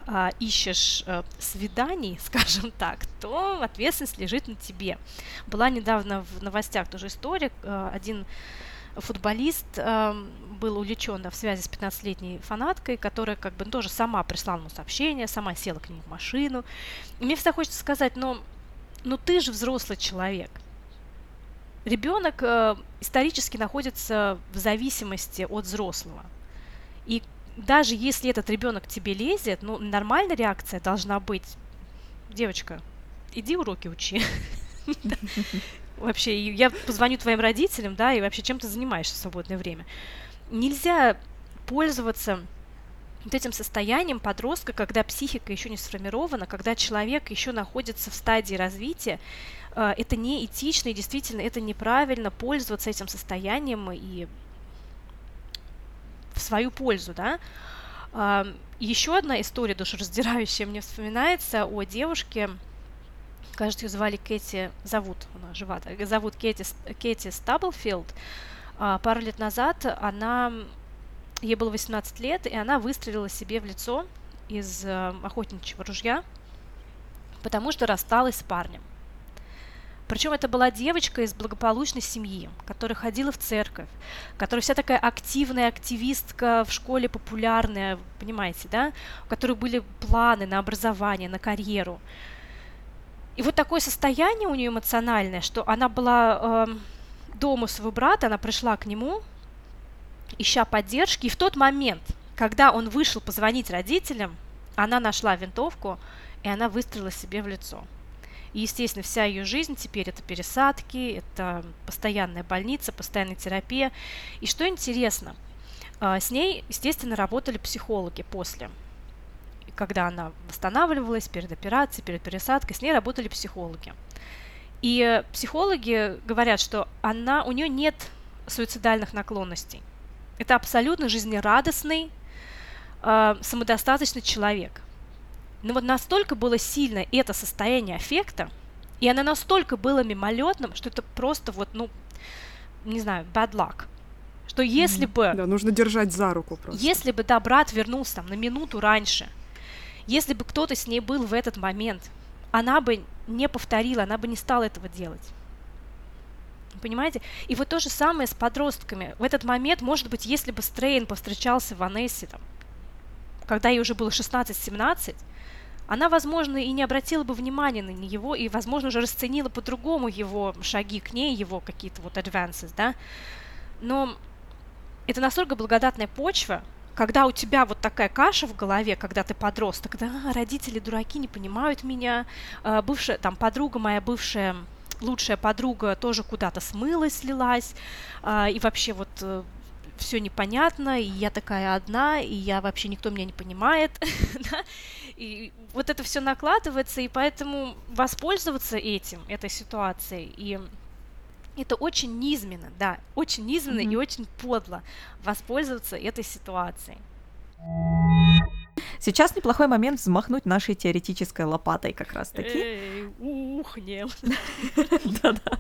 а, ищешь а, свиданий, скажем так, то ответственность лежит на тебе. Была недавно в новостях тоже история, а, один футболист э, был увлечен в связи с 15-летней фанаткой, которая как бы тоже сама прислала ему сообщение, сама села к нему в машину. И мне всегда хочется сказать, но, ну ты же взрослый человек. Ребенок э, исторически находится в зависимости от взрослого. И даже если этот ребенок тебе лезет, ну, нормальная реакция должна быть, девочка, иди уроки учи. Вообще, я позвоню твоим родителям, да, и вообще чем ты занимаешься в свободное время. Нельзя пользоваться вот этим состоянием подростка, когда психика еще не сформирована, когда человек еще находится в стадии развития, э, это не этично и действительно это неправильно пользоваться этим состоянием и свою пользу, да. Еще одна история душераздирающая мне вспоминается о девушке, кажется, ее звали Кэти, зовут, она жива, зовут Кэти, Кэти Стаблфилд. А, пару лет назад она, ей было 18 лет, и она выстрелила себе в лицо из э, охотничьего ружья, потому что рассталась с парнем. Причем это была девочка из благополучной семьи, которая ходила в церковь, которая вся такая активная активистка в школе популярная, понимаете, да, у которой были планы на образование, на карьеру. И вот такое состояние у нее эмоциональное, что она была э, дома своего брата, она пришла к нему, ища поддержки, и в тот момент, когда он вышел позвонить родителям, она нашла винтовку, и она выстрелила себе в лицо. И, естественно, вся ее жизнь теперь это пересадки, это постоянная больница, постоянная терапия. И что интересно, а, с ней, естественно, работали психологи после. Когда она восстанавливалась перед операцией, перед пересадкой, с ней работали психологи. И психологи говорят, что она, у нее нет суицидальных наклонностей. Это абсолютно жизнерадостный, э, самодостаточный человек. Но вот настолько было сильно это состояние аффекта, и оно настолько было мимолетным, что это просто вот, ну, не знаю, bad luck. Что если бы... Да, нужно держать за руку просто. Если бы, да, брат вернулся там на минуту раньше, если бы кто-то с ней был в этот момент, она бы не повторила, она бы не стала этого делать. Понимаете? И вот то же самое с подростками. В этот момент, может быть, если бы Стрейн повстречался в Ванессе, там, когда ей уже было 16-17, она, возможно, и не обратила бы внимания на него, и, возможно, уже расценила по-другому его шаги к ней, его какие-то вот advances, да. Но это настолько благодатная почва, когда у тебя вот такая каша в голове, когда ты подросток, да, родители дураки не понимают меня, а, бывшая, там, подруга моя бывшая лучшая подруга тоже куда-то смылась, слилась, а, и вообще вот э, все непонятно, и я такая одна, и я вообще никто меня не понимает? и вот это все накладывается, и поэтому воспользоваться этим, этой ситуацией, и это очень низменно, да, очень низменно mm-hmm. и очень подло воспользоваться этой ситуацией. Сейчас неплохой момент взмахнуть нашей теоретической лопатой как раз-таки. Ухнем. Да-да.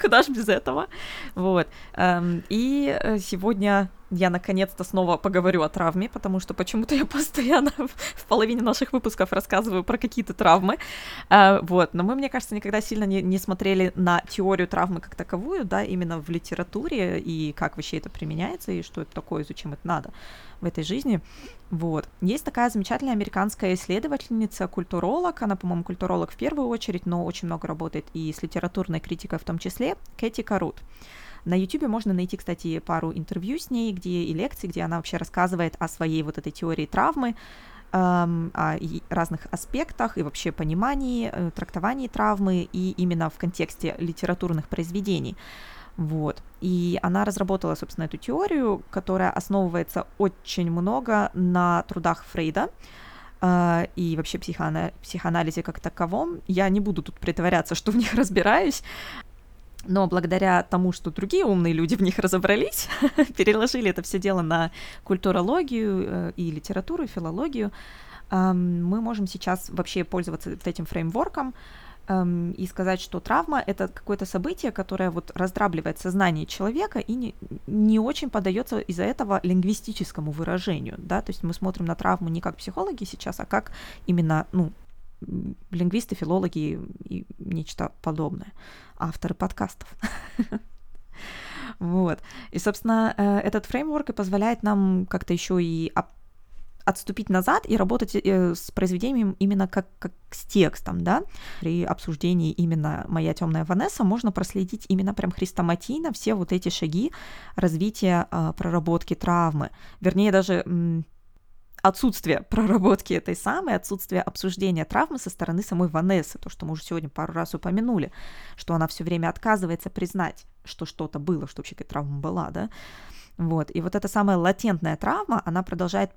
Куда ж без этого? Вот. Эм, и э, сегодня я наконец-то снова поговорю о травме, потому что почему-то я постоянно в половине наших выпусков рассказываю про какие-то травмы. А, вот, но мы, мне кажется, никогда сильно не, не смотрели на теорию травмы как таковую, да, именно в литературе и как вообще это применяется и что это такое, зачем это надо в этой жизни. Вот. Есть такая замечательная американская исследовательница, культуролог, она, по-моему, культуролог в первую очередь, но очень много работает и с литературной критикой в том числе, Кэти Карут. На YouTube можно найти, кстати, пару интервью с ней, где и лекции, где она вообще рассказывает о своей вот этой теории травмы, эм, о разных аспектах и вообще понимании, э, трактовании травмы и именно в контексте литературных произведений. Вот. И она разработала, собственно, эту теорию, которая основывается очень много на трудах Фрейда, Uh, и вообще психоана- психоанализе как таковом. Я не буду тут притворяться, что в них разбираюсь, но благодаря тому, что другие умные люди в них разобрались, переложили это все дело на культурологию э, и литературу, и филологию, мы можем сейчас вообще пользоваться этим фреймворком и сказать, что травма — это какое-то событие, которое вот раздрабливает сознание человека и не, не очень подается из-за этого лингвистическому выражению, да, то есть мы смотрим на травму не как психологи сейчас, а как именно, ну, лингвисты, филологи и нечто подобное, авторы подкастов. Вот. И, собственно, э, этот фреймворк и позволяет нам как-то еще и отступить назад и работать э, с произведением именно как, как с текстом, да. При обсуждении именно «Моя темная Ванесса» можно проследить именно прям хрестоматийно все вот эти шаги развития э, проработки травмы. Вернее, даже отсутствие проработки этой самой, отсутствие обсуждения травмы со стороны самой Ванессы, то, что мы уже сегодня пару раз упомянули, что она все время отказывается признать, что что-то было, что вообще какая травма была, да, вот, и вот эта самая латентная травма, она продолжает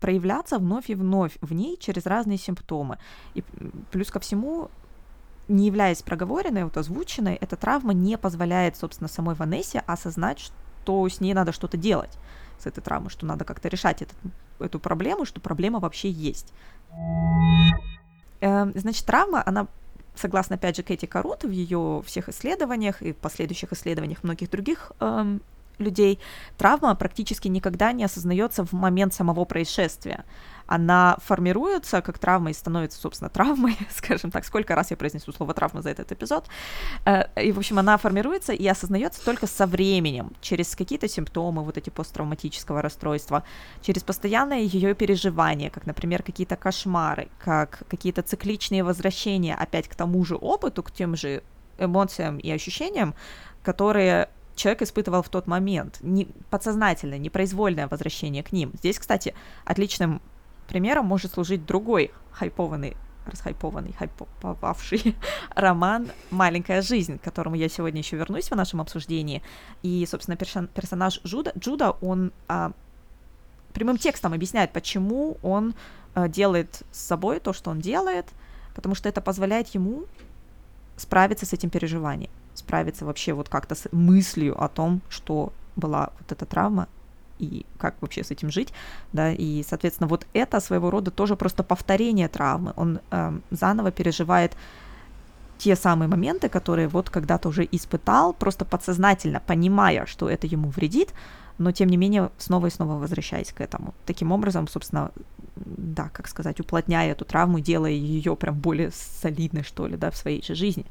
проявляться вновь и вновь в ней через разные симптомы. И плюс ко всему, не являясь проговоренной, вот озвученной, эта травма не позволяет, собственно, самой Ванессе осознать, что с ней надо что-то делать с этой травмой, что надо как-то решать этот, эту проблему, что проблема вообще есть. Эм, значит, травма, она согласно, опять же, Кэти Карут в ее всех исследованиях и последующих исследованиях многих других эм, людей, травма практически никогда не осознается в момент самого происшествия. Она формируется как травма и становится, собственно, травмой, скажем так, сколько раз я произнесу слово травма за этот эпизод. Э, и, в общем, она формируется и осознается только со временем, через какие-то симптомы вот эти посттравматического расстройства, через постоянное ее переживание, как, например, какие-то кошмары, как какие-то цикличные возвращения опять к тому же опыту, к тем же эмоциям и ощущениям, которые человек испытывал в тот момент, не, подсознательно, непроизвольное возвращение к ним. Здесь, кстати, отличным примером может служить другой хайпованный расхайпованный, хайповавший роман «Маленькая жизнь», к которому я сегодня еще вернусь в нашем обсуждении. И, собственно, персон- персонаж Джуда, Джуда он а, прямым текстом объясняет, почему он а, делает с собой то, что он делает, потому что это позволяет ему справиться с этим переживанием справиться вообще вот как-то с мыслью о том, что была вот эта травма и как вообще с этим жить, да, и, соответственно, вот это своего рода тоже просто повторение травмы, он э, заново переживает те самые моменты, которые вот когда-то уже испытал, просто подсознательно понимая, что это ему вредит, но тем не менее снова и снова возвращаясь к этому. Таким образом, собственно, да, как сказать, уплотняя эту травму, делая ее прям более солидной, что ли, да, в своей же жизни.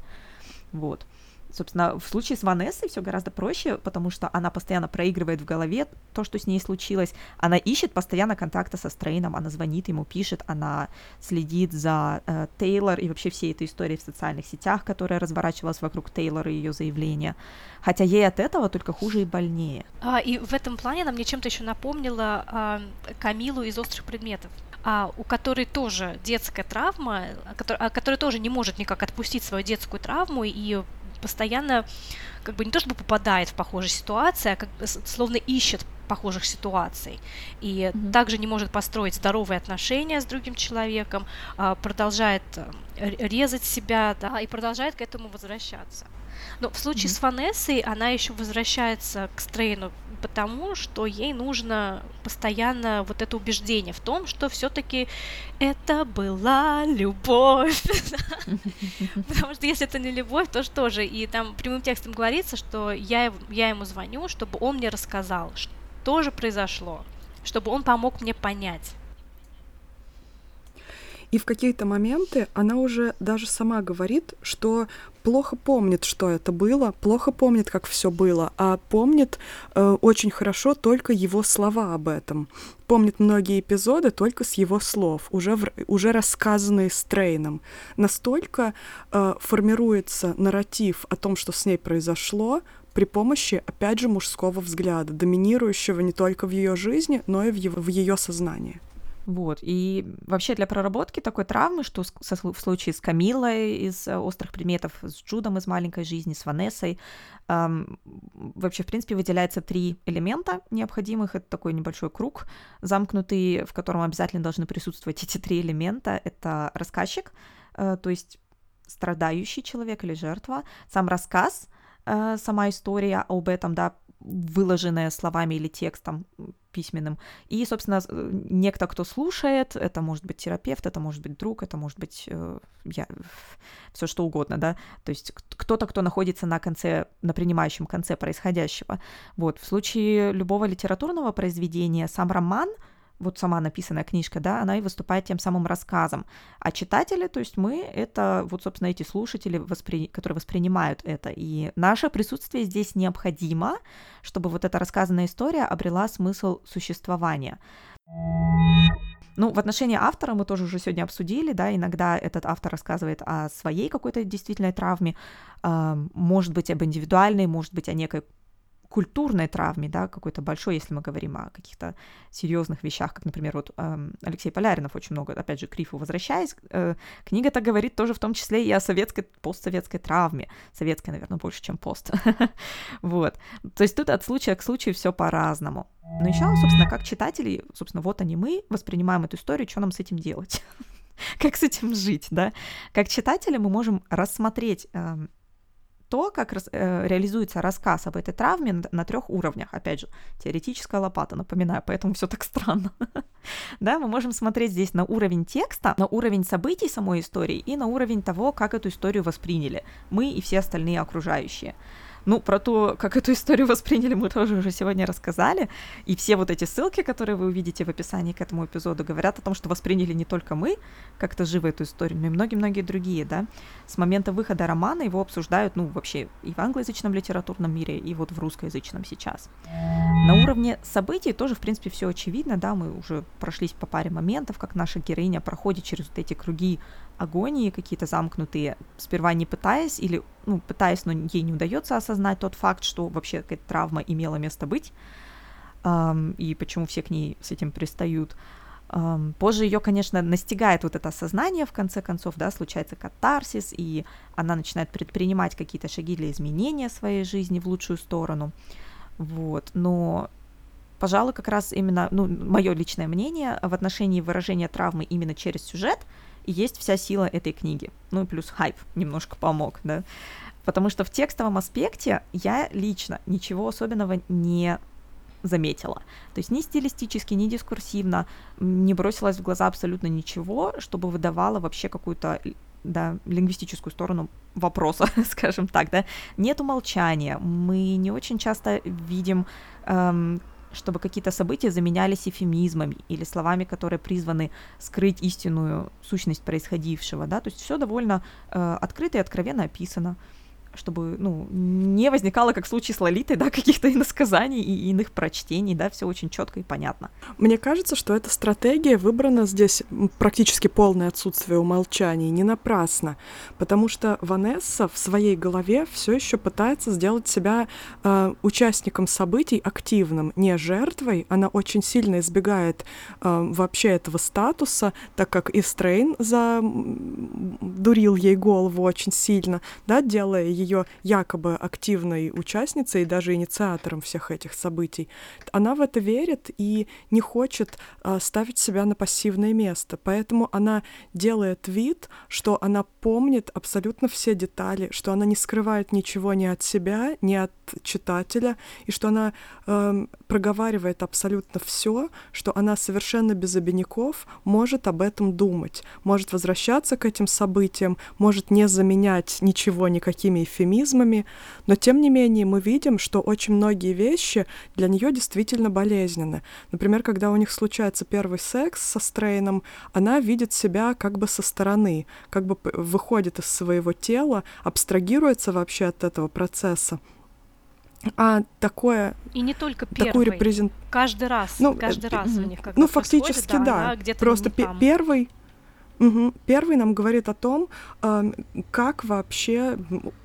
Вот. Собственно, в случае с Ванессой все гораздо проще, потому что она постоянно проигрывает в голове то, что с ней случилось. Она ищет постоянно контакта со Стрейном, она звонит ему, пишет, она следит за э, Тейлор и вообще всей этой историей в социальных сетях, которая разворачивалась вокруг Тейлора и ее заявления. Хотя ей от этого только хуже и больнее. А, и в этом плане она мне чем-то еще напомнила а, Камилу из «Острых предметов» а, у которой тоже детская травма, которая, которая тоже не может никак отпустить свою детскую травму и постоянно как бы не то чтобы попадает в похожие ситуации, а как бы словно ищет похожих ситуаций. И mm-hmm. также не может построить здоровые отношения с другим человеком, а, продолжает э, резать себя, да, и продолжает к этому возвращаться. Но в случае mm-hmm. с Ванессой она еще возвращается к Стрейну потому, что ей нужно постоянно вот это убеждение в том, что все-таки это была любовь. Потому что если это не любовь, то что же? И там прямым текстом говорится, что я, я ему звоню, чтобы он мне рассказал, что же произошло, чтобы он помог мне понять. И в какие-то моменты она уже даже сама говорит, что плохо помнит, что это было, плохо помнит, как все было, а помнит э, очень хорошо только его слова об этом. Помнит многие эпизоды только с его слов, уже, в, уже рассказанные с Трейном. Настолько э, формируется нарратив о том, что с ней произошло, при помощи, опять же, мужского взгляда, доминирующего не только в ее жизни, но и в, его, в ее сознании. Вот. И вообще для проработки такой травмы, что в случае с Камилой из э, «Острых предметов», с Джудом из «Маленькой жизни», с Ванессой, эм, вообще, в принципе, выделяется три элемента необходимых. Это такой небольшой круг, замкнутый, в котором обязательно должны присутствовать эти три элемента. Это рассказчик, э, то есть страдающий человек или жертва, сам рассказ, э, сама история об этом, да, выложенная словами или текстом письменным. И, собственно, некто, кто слушает, это может быть терапевт, это может быть друг, это может быть э, я, все что угодно, да, то есть кто-то, кто находится на конце, на принимающем конце происходящего. Вот, в случае любого литературного произведения сам роман — вот сама написанная книжка, да, она и выступает тем самым рассказом. А читатели, то есть мы, это вот, собственно, эти слушатели, воспри... которые воспринимают это. И наше присутствие здесь необходимо, чтобы вот эта рассказанная история обрела смысл существования. Ну, в отношении автора мы тоже уже сегодня обсудили, да, иногда этот автор рассказывает о своей какой-то действительной травме, э, может быть, об индивидуальной, может быть, о некой культурной травме, да, какой-то большой, если мы говорим о каких-то серьезных вещах, как, например, вот э, Алексей Поляринов очень много, опять же, к Рифу возвращаясь, э, книга так говорит тоже в том числе и о советской, постсоветской травме, советской, наверное, больше, чем пост, вот, то есть тут от случая к случаю все по-разному. Но еще, собственно, как читатели, собственно, вот они мы, воспринимаем эту историю, что нам с этим делать? как с этим жить, да? Как читатели мы можем рассмотреть э, то, как рас, э, реализуется рассказ об этой травме на, на трех уровнях. Опять же, теоретическая лопата, напоминаю, поэтому все так странно. да, мы можем смотреть здесь на уровень текста, на уровень событий самой истории и на уровень того, как эту историю восприняли мы и все остальные окружающие. Ну, про то, как эту историю восприняли, мы тоже уже сегодня рассказали. И все вот эти ссылки, которые вы увидите в описании к этому эпизоду, говорят о том, что восприняли не только мы как-то живо эту историю, но и многие-многие другие, да. С момента выхода романа его обсуждают, ну, вообще и в англоязычном литературном мире, и вот в русскоязычном сейчас. На уровне событий тоже, в принципе, все очевидно, да, мы уже прошлись по паре моментов, как наша героиня проходит через вот эти круги агонии какие-то замкнутые, сперва не пытаясь или, ну, пытаясь, но ей не удается осознать тот факт, что вообще какая-то травма имела место быть, эм, и почему все к ней с этим пристают. Эм, позже ее, конечно, настигает вот это осознание, в конце концов, да, случается катарсис, и она начинает предпринимать какие-то шаги для изменения своей жизни в лучшую сторону. Вот, но пожалуй, как раз именно, ну, мое личное мнение в отношении выражения травмы именно через сюжет – есть вся сила этой книги. Ну и плюс хайп немножко помог, да. Потому что в текстовом аспекте я лично ничего особенного не заметила. То есть ни стилистически, ни дискурсивно не бросилось в глаза абсолютно ничего, чтобы выдавало вообще какую-то да, лингвистическую сторону вопроса, скажем так, да. Нет умолчания. Мы не очень часто видим эм, чтобы какие-то события заменялись эфемизмами или словами, которые призваны скрыть истинную сущность происходившего, да, то есть все довольно э, открыто и откровенно описано чтобы, ну, не возникало, как в случае с Лолитой, да, каких-то иносказаний и иных прочтений, да, все очень четко и понятно. Мне кажется, что эта стратегия выбрана здесь практически полное отсутствие умолчаний, не напрасно, потому что Ванесса в своей голове все еще пытается сделать себя э, участником событий активным, не жертвой. Она очень сильно избегает э, вообще этого статуса, так как Истрейн задурил ей голову очень сильно, да, делая ее якобы активной участницей и даже инициатором всех этих событий, она в это верит и не хочет э, ставить себя на пассивное место. Поэтому она делает вид, что она помнит абсолютно все детали, что она не скрывает ничего ни от себя, ни от читателя, и что она э, проговаривает абсолютно все, что она совершенно без обиняков может об этом думать, может возвращаться к этим событиям, может не заменять ничего никакими эвфемизмами, но тем не менее мы видим, что очень многие вещи для нее действительно болезненны. Например, когда у них случается первый секс со Стрейном, она видит себя как бы со стороны, как бы выходит из своего тела, абстрагируется вообще от этого процесса. А такое... И не только первый. Такую репрезент... Каждый раз, ну, каждый раз у них как-то Ну, фактически, да. да. Просто первый Угу. Первый нам говорит о том, как вообще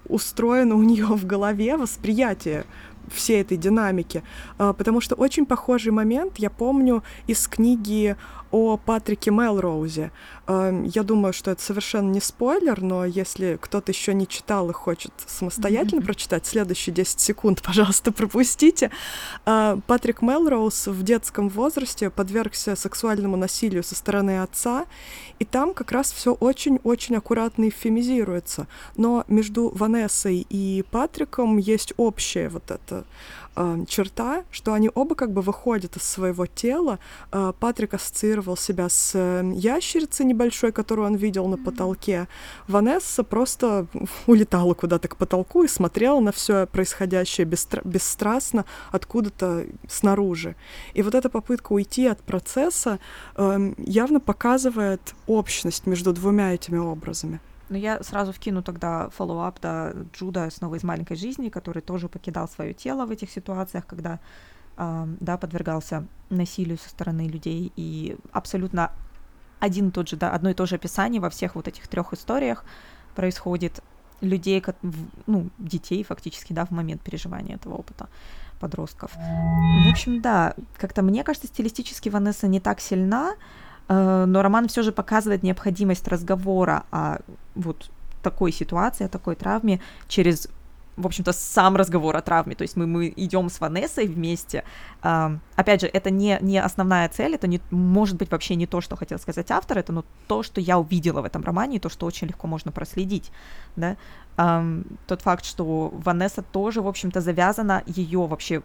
устроено у нее в голове восприятие всей этой динамики, э, потому что очень похожий момент я помню из книги о Патрике Мелроузе. Эм, я думаю, что это совершенно не спойлер, но если кто-то еще не читал и хочет самостоятельно mm-hmm. прочитать, следующие 10 секунд, пожалуйста, пропустите. Э, Патрик Мелроуз в детском возрасте подвергся сексуальному насилию со стороны отца, и там как раз все очень-очень аккуратно эвфемизируется. Но между Ванессой и Патриком есть общая вот эта э, черта, что они оба как бы выходят из своего тела. Э, Патрик ассоциировал себя с э, ящерицей небольшой, которую он видел на потолке. Ванесса просто улетала куда-то к потолку и смотрела на все происходящее бестра- бесстрастно откуда-то снаружи. И вот эта попытка уйти от процесса э, явно показывает общность между двумя этими образами. Но ну, я сразу вкину тогда follow-up до Джуда снова из маленькой жизни, который тоже покидал свое тело в этих ситуациях, когда да, подвергался насилию со стороны людей. И абсолютно один и тот же, да, одно и то же описание во всех вот этих трех историях происходит людей, ну, детей фактически, да, в момент переживания этого опыта подростков. В общем, да, как-то мне кажется, стилистически Ванесса не так сильна, но роман все же показывает необходимость разговора о вот такой ситуации, о такой травме через в общем-то, сам разговор о травме. То есть мы, мы идем с Ванессой вместе. Uh, опять же, это не, не основная цель, это не, может быть вообще не то, что хотел сказать автор, это ну, то, что я увидела в этом романе, и то, что очень легко можно проследить. Да? Um, тот факт, что Ванесса тоже, в общем-то, завязана, ее вообще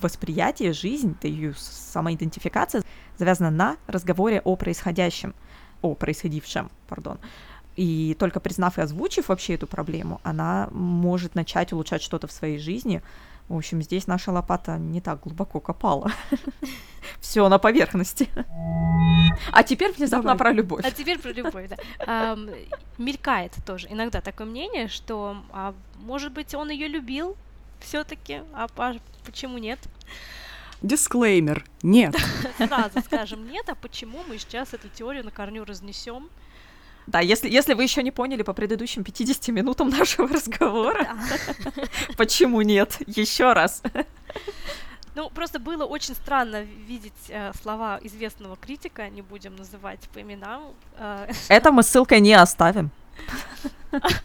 восприятие, жизнь, ее самоидентификация завязана на разговоре о происходящем, о происходившем, пардон. И только признав и озвучив вообще эту проблему, она может начать улучшать что-то в своей жизни. В общем, здесь наша лопата не так глубоко копала. Все на поверхности. А теперь внезапно про любовь. А теперь про любовь, да. Мелькает тоже иногда такое мнение, что, а, может быть, он ее любил все-таки, а почему нет? Дисклеймер. Нет. Сразу скажем нет, а почему мы сейчас эту теорию на корню разнесем? Да, если, если вы еще не поняли по предыдущим 50 минутам нашего разговора, почему нет? Еще раз. Ну, просто было очень странно видеть э, слова известного критика, не будем называть по именам. Э, Это мы ссылкой не оставим.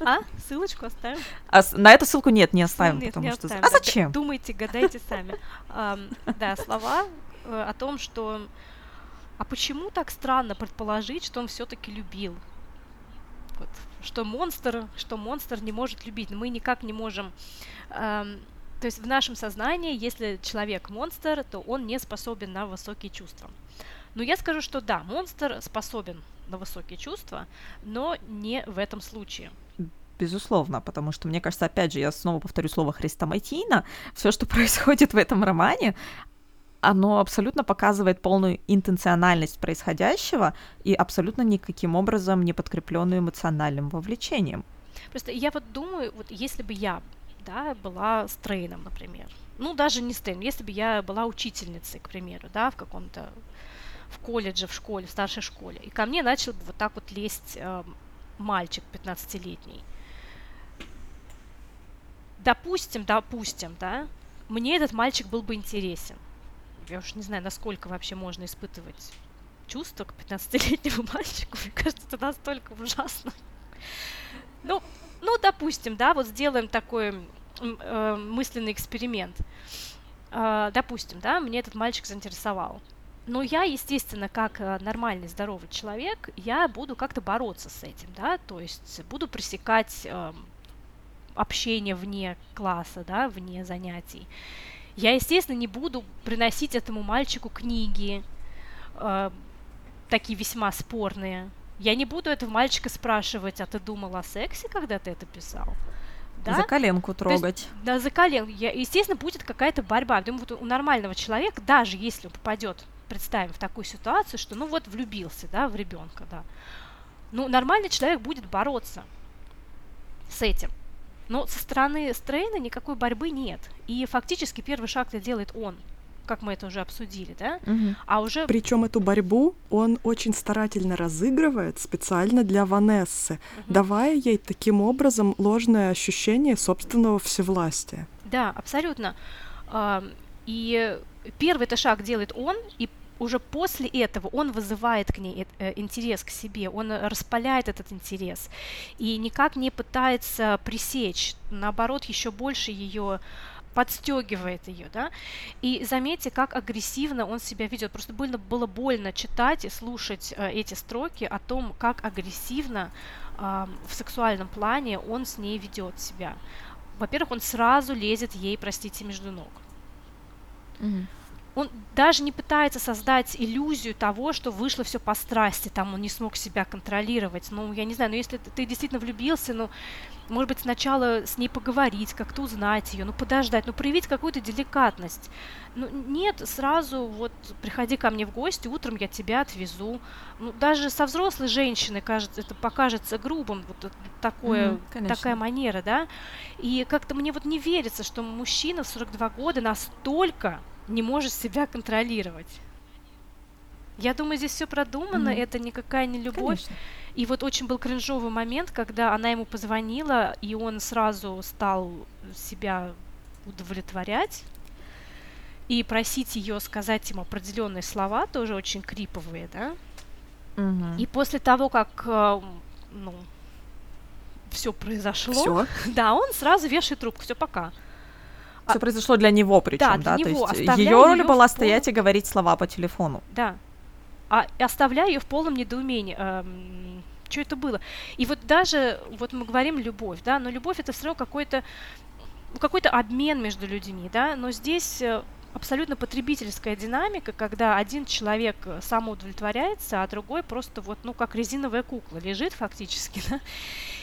А? Ссылочку оставим? А, на эту ссылку нет, не оставим, нет, потому не что... Оставим. А зачем? Думайте, гадайте сами. Да, слова э, о том, что... А почему так странно предположить, что он все-таки любил? Вот, что монстр, что монстр не может любить. Мы никак не можем... Эм, то есть в нашем сознании, если человек монстр, то он не способен на высокие чувства. Но я скажу, что да, монстр способен на высокие чувства, но не в этом случае безусловно, потому что, мне кажется, опять же, я снова повторю слово хрестоматийно, все, что происходит в этом романе, оно абсолютно показывает полную интенциональность происходящего и абсолютно никаким образом не подкрепленную эмоциональным вовлечением. Просто я вот думаю, вот если бы я да, была стрейном, например, ну даже не стрейном, если бы я была учительницей, к примеру, да, в каком-то в колледже, в школе, в старшей школе, и ко мне начал бы вот так вот лезть э, мальчик 15-летний. Допустим, допустим, да, мне этот мальчик был бы интересен я уж не знаю, насколько вообще можно испытывать чувства к 15-летнему мальчику. Мне кажется, это настолько ужасно. Ну, ну, допустим, да, вот сделаем такой э, мысленный эксперимент. Э, допустим, да, мне этот мальчик заинтересовал. Но я, естественно, как э, нормальный, здоровый человек, я буду как-то бороться с этим, да, то есть буду пресекать э, общение вне класса, да, вне занятий. Я, естественно, не буду приносить этому мальчику книги, э, такие весьма спорные. Я не буду этого мальчика спрашивать, а ты думал о сексе, когда ты это писал? Да? За коленку трогать. Есть, да, за коленку. Я, естественно, будет какая-то борьба. Думаю, вот у нормального человека, даже если он попадет, представим, в такую ситуацию, что, ну вот, влюбился, да, в ребенка, да. Ну, нормальный человек будет бороться с этим. Но со стороны Стрейна никакой борьбы нет. И фактически первый шаг-то делает он как мы это уже обсудили, да? Угу. А уже... Причем эту борьбу он очень старательно разыгрывает специально для Ванессы, угу. давая ей таким образом ложное ощущение собственного всевластия. Да, абсолютно. И первый это шаг делает он, и уже после этого он вызывает к ней э, интерес к себе, он распаляет этот интерес и никак не пытается пресечь, наоборот, еще больше ее подстегивает ее, да, и заметьте, как агрессивно он себя ведет. Просто было, было больно читать и слушать э, эти строки о том, как агрессивно э, в сексуальном плане он с ней ведет себя. Во-первых, он сразу лезет ей, простите, между ног. Mm-hmm он даже не пытается создать иллюзию того, что вышло все по страсти, там он не смог себя контролировать. Ну, я не знаю, но если ты, ты действительно влюбился, ну, может быть, сначала с ней поговорить, как-то узнать ее, ну, подождать, ну, проявить какую-то деликатность. Ну, нет, сразу вот приходи ко мне в гости, утром я тебя отвезу. Ну, даже со взрослой женщиной, кажется, это покажется грубым, вот такое, mm, такая манера, да. И как-то мне вот не верится, что мужчина в 42 года настолько не можешь себя контролировать. Я думаю, здесь все продумано, mm-hmm. это никакая не любовь. Конечно. И вот очень был кринжовый момент, когда она ему позвонила, и он сразу стал себя удовлетворять и просить ее сказать ему определенные слова, тоже очень криповые, да. Mm-hmm. И после того, как э, ну, все произошло, всё? да, он сразу вешает трубку, все пока. Все произошло для него, причем, да, да? Для него. То есть ее роль была стоять и говорить слова по телефону. Да. А оставляя ее в полном недоумении. Эм, что это было? И вот даже, вот мы говорим любовь, да, но любовь это все равно какой-то какой-то обмен между людьми, да, но здесь э, абсолютно потребительская динамика, когда один человек самоудовлетворяется, а другой просто вот, ну, как резиновая кукла лежит фактически, да,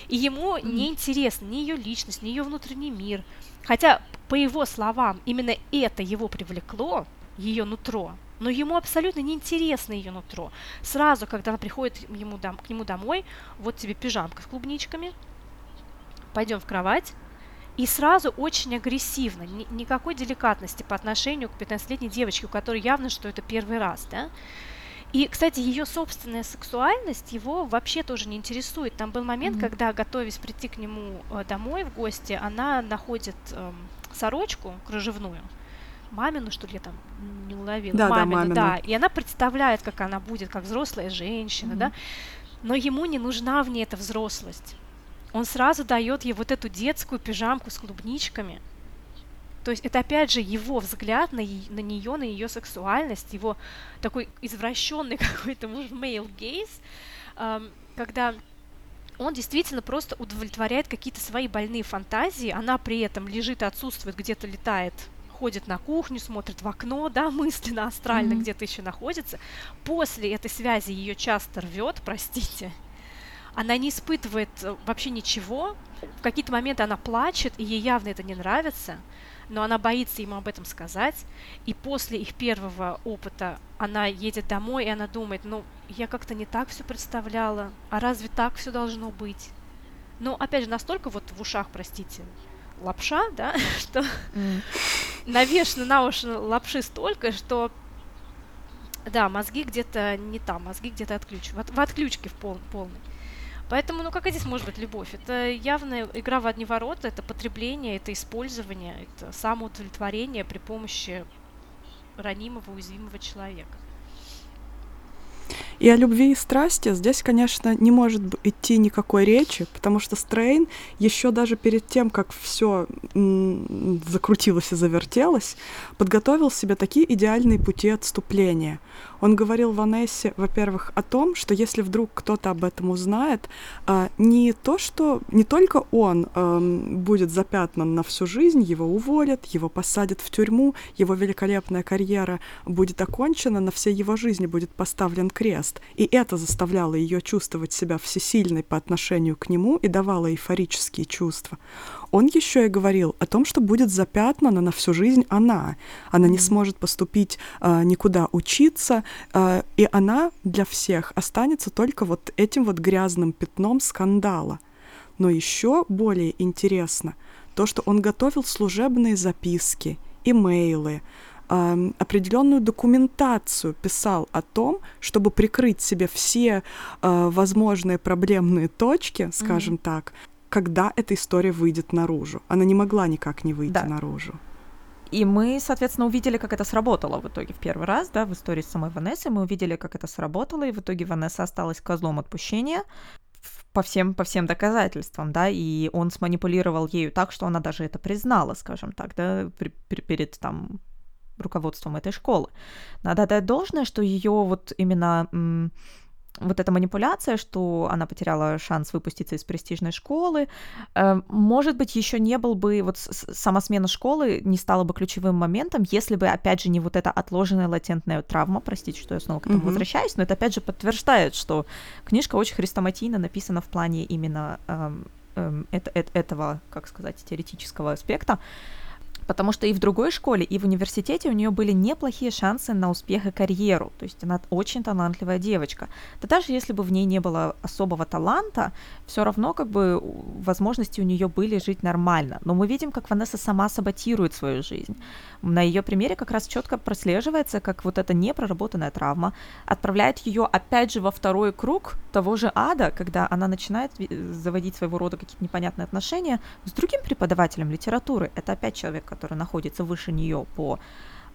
и ему mm-hmm. не интересно ни ее личность, ни ее внутренний мир. Хотя, по его словам, именно это его привлекло, ее нутро, но ему абсолютно неинтересно ее нутро. Сразу, когда она приходит ему, дом, к нему домой, вот тебе пижамка с клубничками, пойдем в кровать, и сразу очень агрессивно, ни, никакой деликатности по отношению к 15-летней девочке, у которой явно, что это первый раз, да. И, кстати, ее собственная сексуальность его вообще тоже не интересует. Там был момент, mm-hmm. когда, готовясь прийти к нему э, домой в гости, она находит э, сорочку кружевную, мамину, что ли, я там не уловила. Да, мамину, да, мамину. да. И она представляет, как она будет, как взрослая женщина, mm-hmm. да. Но ему не нужна в ней эта взрослость. Он сразу дает ей вот эту детскую пижамку с клубничками. То есть это опять же его взгляд на, на нее, на ее сексуальность, его такой извращенный какой-то, male gaze, эм, когда он действительно просто удовлетворяет какие-то свои больные фантазии, она при этом лежит и отсутствует, где-то летает ходит на кухню, смотрит в окно, да, мысленно, астрально mm-hmm. где-то еще находится. После этой связи ее часто рвет, простите. Она не испытывает э, вообще ничего. В какие-то моменты она плачет, и ей явно это не нравится но она боится ему об этом сказать. И после их первого опыта она едет домой, и она думает, ну, я как-то не так все представляла, а разве так все должно быть? Ну, опять же, настолько вот в ушах, простите, лапша, да, что mm. навешено на уши лапши столько, что да, мозги где-то не там, мозги где-то отключ, в, в отключке в пол, полной. Поэтому, ну какая здесь может быть любовь? Это явная игра в одни ворота, это потребление, это использование, это самоудовлетворение при помощи ранимого, уязвимого человека. И о любви и страсти здесь, конечно, не может идти никакой речи, потому что Стрейн еще даже перед тем, как все закрутилось и завертелось, подготовил себе такие идеальные пути отступления. Он говорил Ванессе, во-первых, о том, что если вдруг кто-то об этом узнает, а, не то, что не только он будет запятнан на всю жизнь, его уволят, его посадят в тюрьму, его великолепная карьера будет окончена, на всей его жизни будет поставлен крест. И это заставляло ее чувствовать себя всесильной по отношению к нему и давало эйфорические чувства. Он еще и говорил о том, что будет запятнана на всю жизнь она. Она не сможет поступить э, никуда учиться, э, и она для всех останется только вот этим вот грязным пятном скандала. Но еще более интересно то, что он готовил служебные записки, имейлы, э, определенную документацию писал о том, чтобы прикрыть себе все э, возможные проблемные точки, скажем mm-hmm. так, когда эта история выйдет наружу. Она не могла никак не выйти да. наружу. И мы, соответственно, увидели, как это сработало в итоге в первый раз, да, в истории с самой Ванессой. Мы увидели, как это сработало, и в итоге Ванесса осталась козлом отпущения по всем, по всем доказательствам, да, и он сманипулировал ею так, что она даже это признала, скажем так, да, при, при, перед там руководством этой школы. Надо отдать должное, что ее вот именно м- вот эта манипуляция, что она потеряла шанс выпуститься из престижной школы, э, может быть, еще не был бы, вот сама смена школы не стала бы ключевым моментом, если бы, опять же, не вот эта отложенная латентная травма, простите, что я снова к этому mm-hmm. возвращаюсь, но это, опять же, подтверждает, что книжка очень хрестоматийно написана в плане именно эм, это, это, этого, как сказать, теоретического аспекта, потому что и в другой школе, и в университете у нее были неплохие шансы на успех и карьеру. То есть она очень талантливая девочка. Да даже если бы в ней не было особого таланта, все равно как бы возможности у нее были жить нормально. Но мы видим, как Ванесса сама саботирует свою жизнь. На ее примере как раз четко прослеживается, как вот эта непроработанная травма отправляет ее опять же во второй круг того же ада, когда она начинает заводить своего рода какие-то непонятные отношения с другим преподавателем литературы. Это опять человек, который находится выше нее по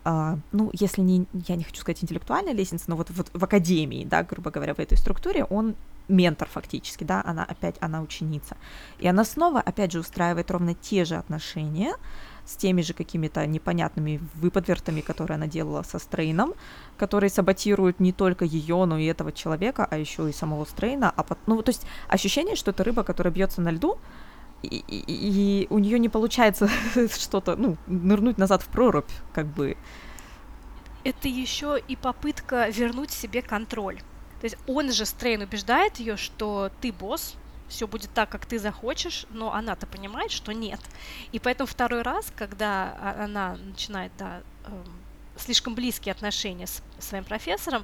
Uh, ну, если не, я не хочу сказать интеллектуальной лестнице, но вот, вот в академии, да, грубо говоря, в этой структуре, он ментор фактически, да, она опять, она ученица. И она снова, опять же, устраивает ровно те же отношения с теми же какими-то непонятными выподвертами, которые она делала со Стрейном, которые саботируют не только ее, но и этого человека, а еще и самого Стрейна. А, ну, то есть ощущение, что это рыба, которая бьется на льду, и, и, у нее не получается что-то, ну, нырнуть назад в прорубь, как бы. Это еще и попытка вернуть себе контроль. То есть он же Стрейн убеждает ее, что ты босс, все будет так, как ты захочешь, но она-то понимает, что нет. И поэтому второй раз, когда а, она начинает да, эм, слишком близкие отношения с своим профессором,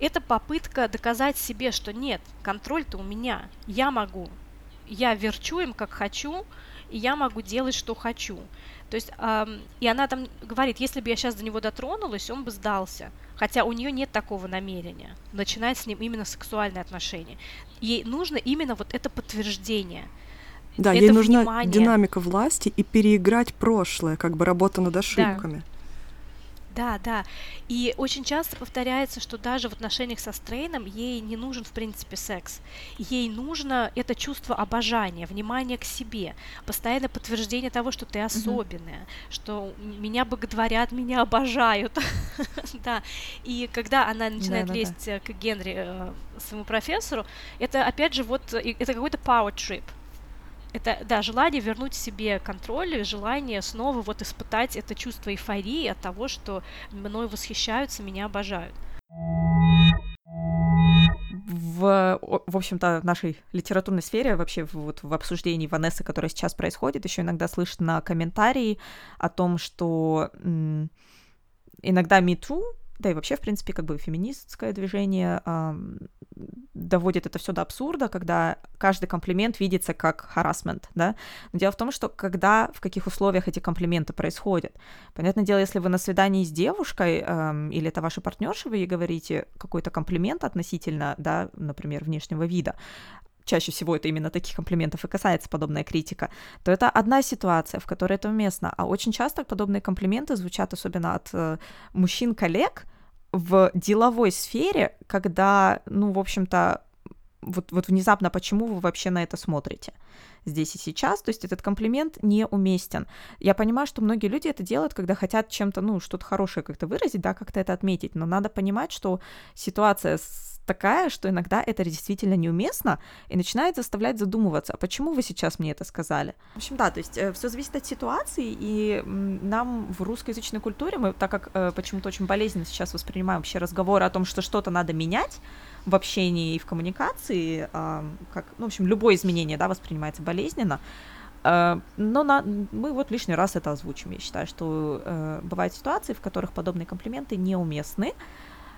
это попытка доказать себе, что нет, контроль-то у меня, я могу, я верчу им как хочу, и я могу делать, что хочу. То есть, эм, и она там говорит, если бы я сейчас до него дотронулась, он бы сдался. Хотя у нее нет такого намерения начинать с ним именно сексуальные отношения. Ей нужно именно вот это подтверждение. Да, это ей нужна внимание. динамика власти и переиграть прошлое, как бы работа над ошибками. Да. Да, да. И очень часто повторяется, что даже в отношениях со Стрейном ей не нужен, в принципе, секс. Ей нужно это чувство обожания, внимание к себе, постоянное подтверждение того, что ты особенная, mm-hmm. что меня боготворят, меня обожают. да. И когда она начинает лезть да. к Генри, э, своему профессору, это опять же вот, это какой-то power trip это, да, желание вернуть себе контроль, желание снова вот испытать это чувство эйфории от того, что мной восхищаются, меня обожают. В, в общем-то, в нашей литературной сфере, вообще вот в обсуждении Ванессы, которое сейчас происходит, еще иногда слышно комментарии о том, что иногда MeToo да и вообще, в принципе, как бы феминистское движение э, доводит это все до абсурда, когда каждый комплимент видится как харасмент, да. Но дело в том, что когда, в каких условиях эти комплименты происходят. Понятное дело, если вы на свидании с девушкой э, или это ваша партнерша, вы ей говорите какой-то комплимент относительно, да, например, внешнего вида, чаще всего это именно таких комплиментов и касается подобная критика, то это одна ситуация, в которой это уместно. А очень часто подобные комплименты звучат особенно от э, мужчин-коллег в деловой сфере, когда, ну, в общем-то, вот, вот внезапно, почему вы вообще на это смотрите здесь и сейчас, то есть этот комплимент неуместен. Я понимаю, что многие люди это делают, когда хотят чем-то, ну, что-то хорошее как-то выразить, да, как-то это отметить, но надо понимать, что ситуация с такая, что иногда это действительно неуместно и начинает заставлять задумываться, а почему вы сейчас мне это сказали? В общем, да, то есть э, все зависит от ситуации, и нам в русскоязычной культуре, мы так как э, почему-то очень болезненно сейчас воспринимаем вообще разговоры о том, что что-то надо менять в общении и в коммуникации, э, как, ну, в общем, любое изменение, да, воспринимается болезненно, э, но на, мы вот лишний раз это озвучим. Я считаю, что э, бывают ситуации, в которых подобные комплименты неуместны,